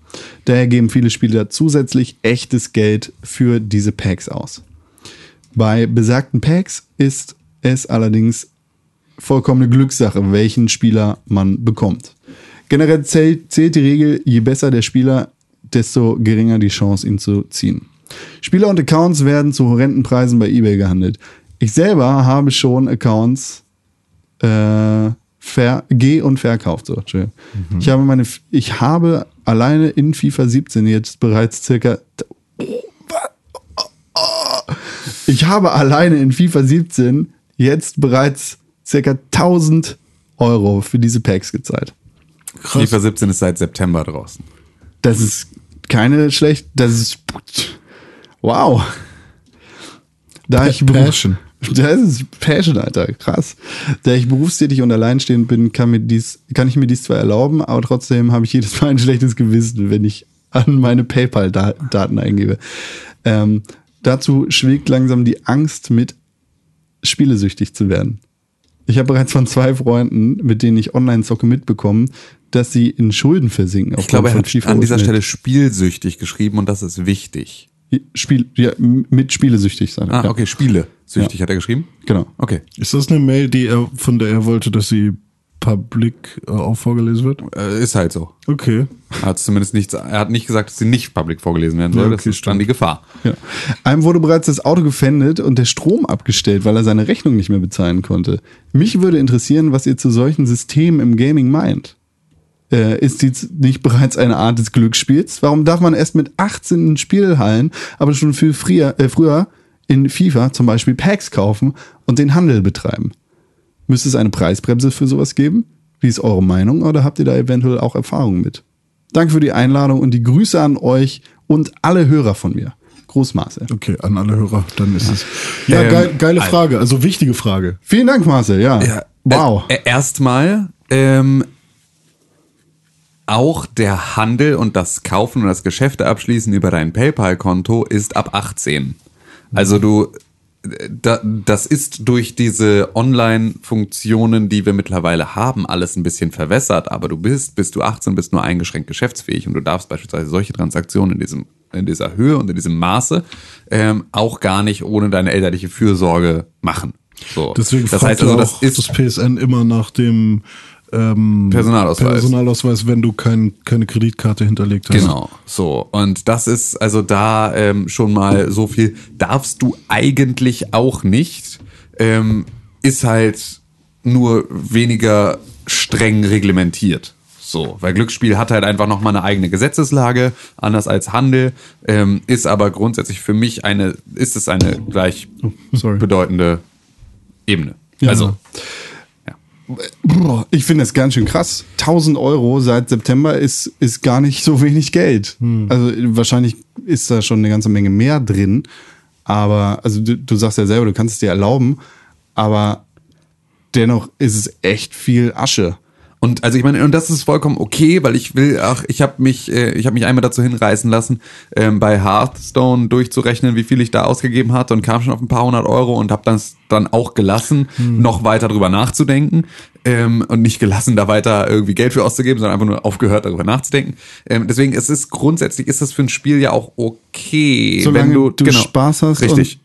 Daher geben viele Spieler zusätzlich echtes Geld für diese Packs aus. Bei besagten Packs ist es allerdings vollkommene Glückssache, welchen Spieler man bekommt. Generell zählt, zählt die Regel, je besser der Spieler, desto geringer die Chance, ihn zu ziehen. Spieler und Accounts werden zu horrenden Preisen bei eBay gehandelt. Ich selber habe schon Accounts äh, ver geh- und verkauft. So, Entschuldigung. ich, habe meine, ich habe alleine in FIFA 17 jetzt bereits circa. Ich habe alleine in FIFA 17 jetzt bereits circa 1000 Euro für diese Packs gezahlt. FIFA 17 ist seit September draußen. Das ist keine schlecht. Das ist. Wow. Da ich Passion. Das ist Passion, Alter. Krass. Da ich berufstätig und alleinstehend bin, kann, mir dies, kann ich mir dies zwar erlauben, aber trotzdem habe ich jedes Mal ein schlechtes Gewissen, wenn ich an meine PayPal-Daten eingebe. Ähm, dazu schlägt langsam die Angst mit, spielesüchtig zu werden. Ich habe bereits von zwei Freunden, mit denen ich online zocke, mitbekommen, dass sie in Schulden versinken. Ich glaube, er hat an dieser. Stelle spielsüchtig geschrieben und das ist wichtig. Spiel, ja, mit spielesüchtig sein. Ah, ja. okay, Spiele. Süchtig hat er geschrieben? Genau. Okay. Ist das eine Mail, die er, von der er wollte, dass sie public äh, auch vorgelesen wird? Äh, ist halt so. Okay. Er hat zumindest nichts, er hat nicht gesagt, dass sie nicht public vorgelesen werden soll. Ja, das okay, ist dann die Gefahr. Ja. Einem wurde bereits das Auto gefändet und der Strom abgestellt, weil er seine Rechnung nicht mehr bezahlen konnte. Mich würde interessieren, was ihr zu solchen Systemen im Gaming meint. Äh, ist dies nicht bereits eine Art des Glücksspiels? Warum darf man erst mit 18 in Spielhallen, aber schon viel früher, äh, früher in FIFA zum Beispiel Packs kaufen und den Handel betreiben? Müsste es eine Preisbremse für sowas geben? Wie ist eure Meinung oder habt ihr da eventuell auch Erfahrungen mit? Danke für die Einladung und die Grüße an euch und alle Hörer von mir. Gruß Marcel. Okay, an alle Hörer, dann ist es. Ja, Ähm, geil, geile Frage, also wichtige Frage. Vielen Dank, Marcel. Ja. wow. Äh, erstmal, ähm, auch der Handel und das Kaufen und das Geschäfte abschließen über dein PayPal-Konto ist ab 18. Also du, da, das ist durch diese Online-Funktionen, die wir mittlerweile haben, alles ein bisschen verwässert, aber du bist, bis du 18 bist, nur eingeschränkt geschäftsfähig und du darfst beispielsweise solche Transaktionen in diesem in dieser Höhe und in diesem Maße ähm, auch gar nicht ohne deine elterliche Fürsorge machen. So. Deswegen das heißt also, das auch ist das PSN immer nach dem ähm, Personalausweis. Personalausweis, wenn du kein, keine Kreditkarte hinterlegt hast. Genau, so. Und das ist also da ähm, schon mal so viel. Darfst du eigentlich auch nicht. Ähm, ist halt nur weniger streng reglementiert. So, weil Glücksspiel hat halt einfach nochmal eine eigene Gesetzeslage, anders als Handel, ähm, ist aber grundsätzlich für mich eine, ist es eine gleich sorry. bedeutende Ebene. Ja. Also, ich finde das ganz schön krass. 1000 Euro seit September ist, ist gar nicht so wenig Geld. Also wahrscheinlich ist da schon eine ganze Menge mehr drin. Aber, also du, du sagst ja selber, du kannst es dir erlauben. Aber dennoch ist es echt viel Asche. Und also ich meine, und das ist vollkommen okay, weil ich will, ach, ich habe mich, äh, ich habe mich einmal dazu hinreißen lassen, ähm, bei Hearthstone durchzurechnen, wie viel ich da ausgegeben hatte und kam schon auf ein paar hundert Euro und habe das dann auch gelassen, noch weiter drüber nachzudenken ähm, und nicht gelassen, da weiter irgendwie Geld für auszugeben, sondern einfach nur aufgehört, darüber nachzudenken. Ähm, deswegen, es ist grundsätzlich ist das für ein Spiel ja auch okay, Solange wenn du, du genau, Spaß hast richtig.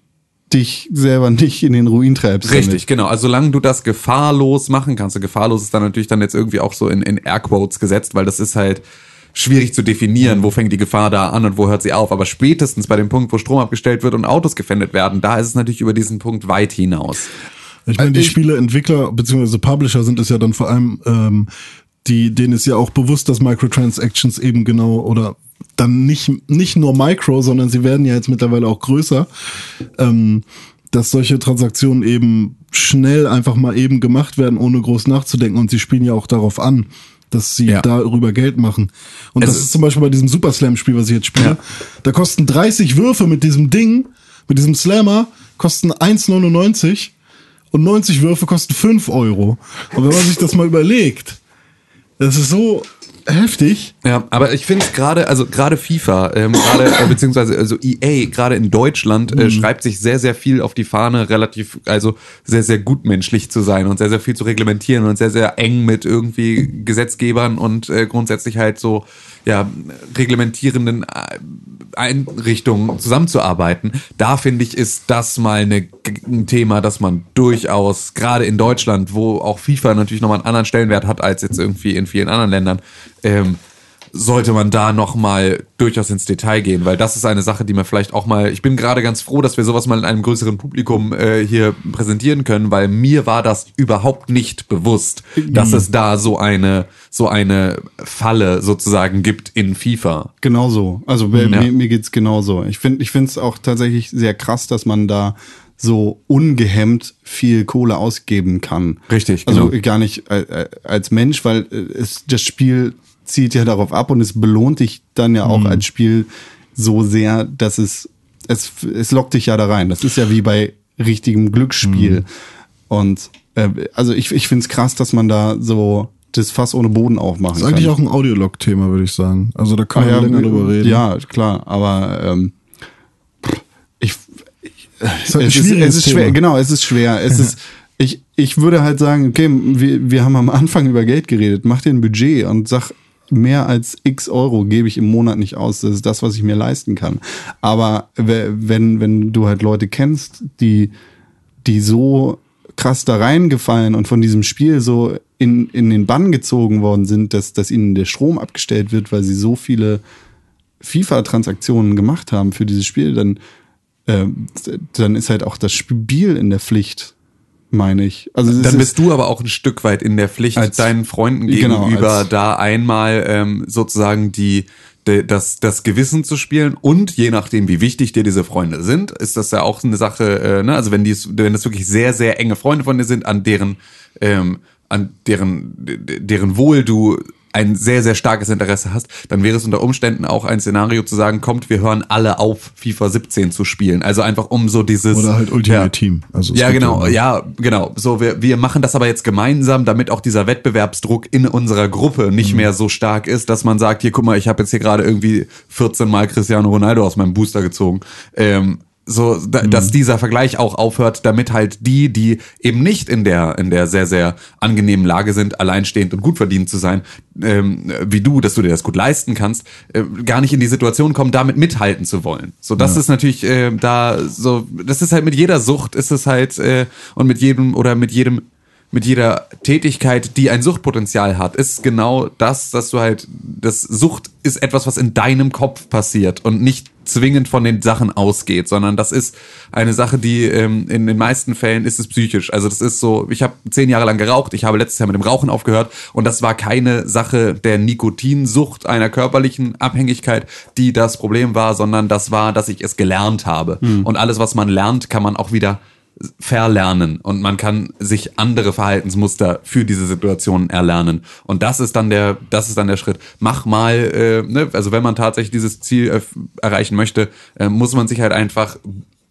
Dich selber nicht in den Ruin treibst. Richtig, genau. Also solange du das gefahrlos machen kannst, und gefahrlos ist dann natürlich dann jetzt irgendwie auch so in, in Airquotes gesetzt, weil das ist halt schwierig zu definieren, wo fängt die Gefahr da an und wo hört sie auf. Aber spätestens bei dem Punkt, wo Strom abgestellt wird und Autos gefändet werden, da ist es natürlich über diesen Punkt weit hinaus. Ich meine, die Ich- Spieleentwickler bzw. Publisher sind es ja dann vor allem, ähm, die, denen ist ja auch bewusst, dass Microtransactions eben genau oder dann nicht, nicht nur Micro, sondern sie werden ja jetzt mittlerweile auch größer, ähm, dass solche Transaktionen eben schnell einfach mal eben gemacht werden, ohne groß nachzudenken. Und sie spielen ja auch darauf an, dass sie Ja. darüber Geld machen. Und Es das ist- zum Beispiel bei diesem Super Slam-Spiel, was ich jetzt spiele. Ja. Da kosten 30 Würfe mit diesem Ding, mit diesem Slammer, kosten 1,99 und 90 Würfe kosten 5 Euro. Und wenn man sich das mal überlegt, das ist so heftig. Ja, aber ich finde gerade, also gerade FIFA, ähm, gerade äh, beziehungsweise also EA, gerade in Deutschland, äh, schreibt sich sehr, sehr viel auf die Fahne, relativ, also sehr, sehr gutmenschlich zu sein und sehr, sehr viel zu reglementieren und sehr, sehr eng mit irgendwie Gesetzgebern und äh, grundsätzlich halt so ja reglementierenden äh, Einrichtungen zusammenzuarbeiten. Da finde ich, ist das mal eine, ein Thema, das man durchaus, gerade in Deutschland, wo auch FIFA natürlich nochmal einen anderen Stellenwert hat als jetzt irgendwie in vielen anderen Ländern, ähm, sollte man da noch mal durchaus ins Detail gehen, weil das ist eine Sache, die man vielleicht auch mal. Ich bin gerade ganz froh, dass wir sowas mal in einem größeren Publikum äh, hier präsentieren können, weil mir war das überhaupt nicht bewusst, dass es da so eine so eine Falle sozusagen gibt in FIFA. Genau so. Also Ja. mir, mir geht's genauso. Ich finde ich finde es auch tatsächlich sehr krass, dass man da so ungehemmt viel Kohle ausgeben kann. Richtig, Also genau. gar nicht äh, äh, als Mensch, weil äh, es, das Spiel zielt ja darauf ab und es belohnt dich dann ja auch als Spiel so sehr, dass es, es, es lockt dich ja da rein. Das ist ja wie bei richtigem Glücksspiel. Und äh, also ich, ich finde es krass, dass man da so das Fass ohne Boden aufmachen Das ist kann. eigentlich auch ein Audiolog-Thema, würde ich sagen. Also da kann Ah, man länger drüber reden. Ja, klar, aber ähm, ich, ich halt es, ist, es ist schwer, genau, es ist schwer. Es ist, ich, ich würde halt sagen, okay, wir, wir haben am Anfang über Geld geredet, mach dir ein Budget und sag, mehr als x Euro gebe ich im Monat nicht aus. Das ist das, was ich mir leisten kann. Aber we- wenn, wenn du halt Leute kennst, die, die so krass da reingefallen und von diesem Spiel so in, in den Bann gezogen worden sind, dass, dass ihnen der Strom abgestellt wird, weil sie so viele FIFA-Transaktionen gemacht haben für dieses Spiel, dann, äh, dann ist halt auch das Spiel in der Pflicht, meine ich. Also Dann ist- bist du aber auch ein Stück weit in der Pflicht, deinen Freunden Genau, gegenüber als- da einmal ähm, sozusagen die, de, das, das Gewissen zu spielen und je nachdem, wie wichtig dir diese Freunde sind, ist das ja auch eine Sache, äh, ne? also wenn, die, wenn das wirklich sehr, sehr enge Freunde von dir sind, an deren, ähm, an deren, de- deren Wohl du ein sehr, sehr starkes Interesse hast, dann wäre es unter Umständen auch ein Szenario zu sagen, kommt, wir hören alle auf, FIFA 17 zu spielen. Also einfach um so dieses... Oder halt Ultimate Ja. Team. Also Ja, genau, ja, genau. So, wir, wir machen das aber jetzt gemeinsam, damit auch dieser Wettbewerbsdruck in unserer Gruppe Mhm. nicht mehr so stark ist, dass man sagt, hier, guck mal, ich habe jetzt hier gerade irgendwie 14 Mal Cristiano Ronaldo aus meinem Booster gezogen. Ähm, So, da, dass dieser Vergleich auch aufhört, damit halt die, die eben nicht in der, in der sehr, sehr angenehmen Lage sind, alleinstehend und gut verdient zu sein, ähm, wie du, dass du dir das gut leisten kannst, äh, gar nicht in die Situation kommen, damit mithalten zu wollen. So, das ist natürlich äh, da so, das ist halt mit jeder Sucht, ist es halt, äh, und mit jedem oder mit jedem mit jeder Tätigkeit, die ein Suchtpotenzial hat, ist genau das, dass du halt, das Sucht ist etwas, was in deinem Kopf passiert und nicht zwingend von den Sachen ausgeht, sondern das ist eine Sache, die ähm, in den meisten Fällen ist es psychisch. Also das ist so, ich habe zehn Jahre lang geraucht, ich habe letztes Jahr mit dem Rauchen aufgehört und das war keine Sache der Nikotinsucht, einer körperlichen Abhängigkeit, die das Problem war, sondern das war, dass ich es gelernt habe. Und alles, was man lernt, kann man auch wieder verlernen. Und man kann sich andere Verhaltensmuster für diese Situation erlernen. Und das ist dann der das ist dann der Schritt. Mach mal äh, ne, also wenn man tatsächlich dieses Ziel äh, erreichen möchte äh, muss man sich halt einfach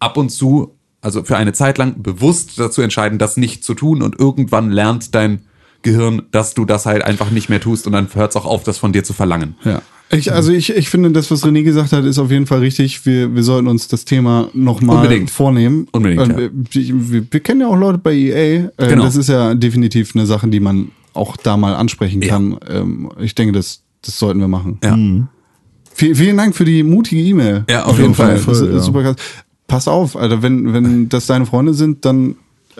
ab und zu also für eine Zeit lang bewusst dazu entscheiden das nicht zu tun. Und irgendwann lernt dein Gehirn dass du das halt einfach nicht mehr tust und dann hört es auch auf das von dir zu verlangen Ja. Ich, also ich, ich finde, das, was René gesagt hat, ist auf jeden Fall richtig. Wir, wir sollten uns das Thema nochmal vornehmen. Unbedingt, Und ja. wir, wir, wir kennen ja auch Leute bei EA. Äh, Genau. Das ist ja definitiv eine Sache, die man auch da mal ansprechen Ja. kann. Ähm, ich denke, das, das sollten wir machen. ja Vielen, vielen Dank für die mutige E-Mail. Ja, auf jeden Fall. Das ist ja. Super krass. Pass auf, Alter, wenn, wenn das deine Freunde sind, dann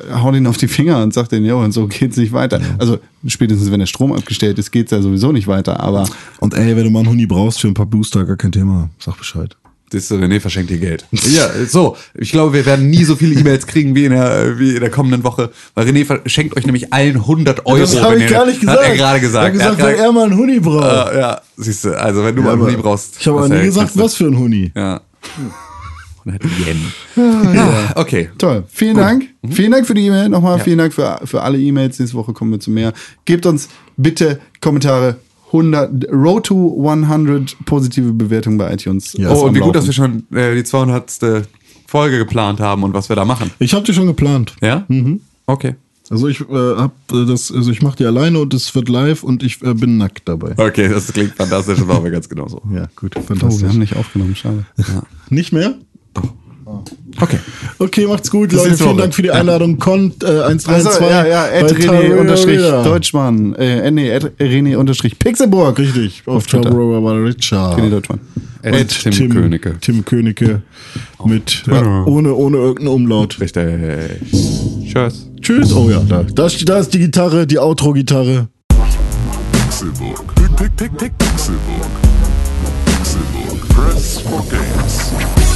äh, hau den auf die Finger und sag denen, jo, und so geht's nicht weiter. Also spätestens, wenn der Strom abgestellt ist, geht's ja sowieso nicht weiter. Aber Und ey, wenn du mal einen Huni brauchst für ein paar Booster, gar kein Thema. Sag Bescheid. Das ist, René verschenkt dir Geld. Ja, so. Ich glaube, wir werden nie so viele E-Mails kriegen wie in der, wie in der kommenden Woche. Weil René verschenkt euch nämlich allen 100 Euro. wenn ihr- Hat er gerade gesagt. Er hat gesagt, er weil hat er mal einen Huni braucht. äh, ja, siehst du, also wenn du mal einen Huni brauchst. Ich habe aber nie gesagt, was für ein Huni. Ja. 100 Yen. Ja, okay. Toll. Vielen Dank. Vielen Dank für die E-Mail. Nochmal vielen Dank für, für alle E-Mails. Nächste Woche kommen wir zu mehr. Gebt uns bitte Kommentare. 100, Road to 100 positive Bewertungen bei iTunes. Ja. Ist Oh, und wie gut, dass Laufen. wir schon äh, die 200. Folge geplant haben und was wir da machen. Ich habe die schon geplant. Ja? Mhm. Okay. Also ich äh, hab äh, das, also ich mache die alleine und es wird live und ich äh, bin nackt dabei. Okay, das klingt fantastisch und machen wir ganz genau so. Ja, gut, Oh, fantastisch. wir haben nicht aufgenommen. Schade. nicht mehr? Okay. Okay, macht's gut, Bis Leute. Vielen. Dank für die Einladung. Kont äh, 132 Also, ja, ja, René. Deutschmann. Äh, nee, René unterstrich Pixelburg. Richtig, auf, Auf Twitter. Tarot Richard. René Deutschmann. At At Tim Königke. Tim Königke mit äh, Twitter. ohne ohne irgendeinen Umlaut. Richtig. Tschüss. Tschüss. Oh ja, da, da, ist- da ist die Gitarre, die Outro-Gitarre. Pixelbook. Pick, pick, pick, pick, Pixelbook. Pixelbook. Press for games.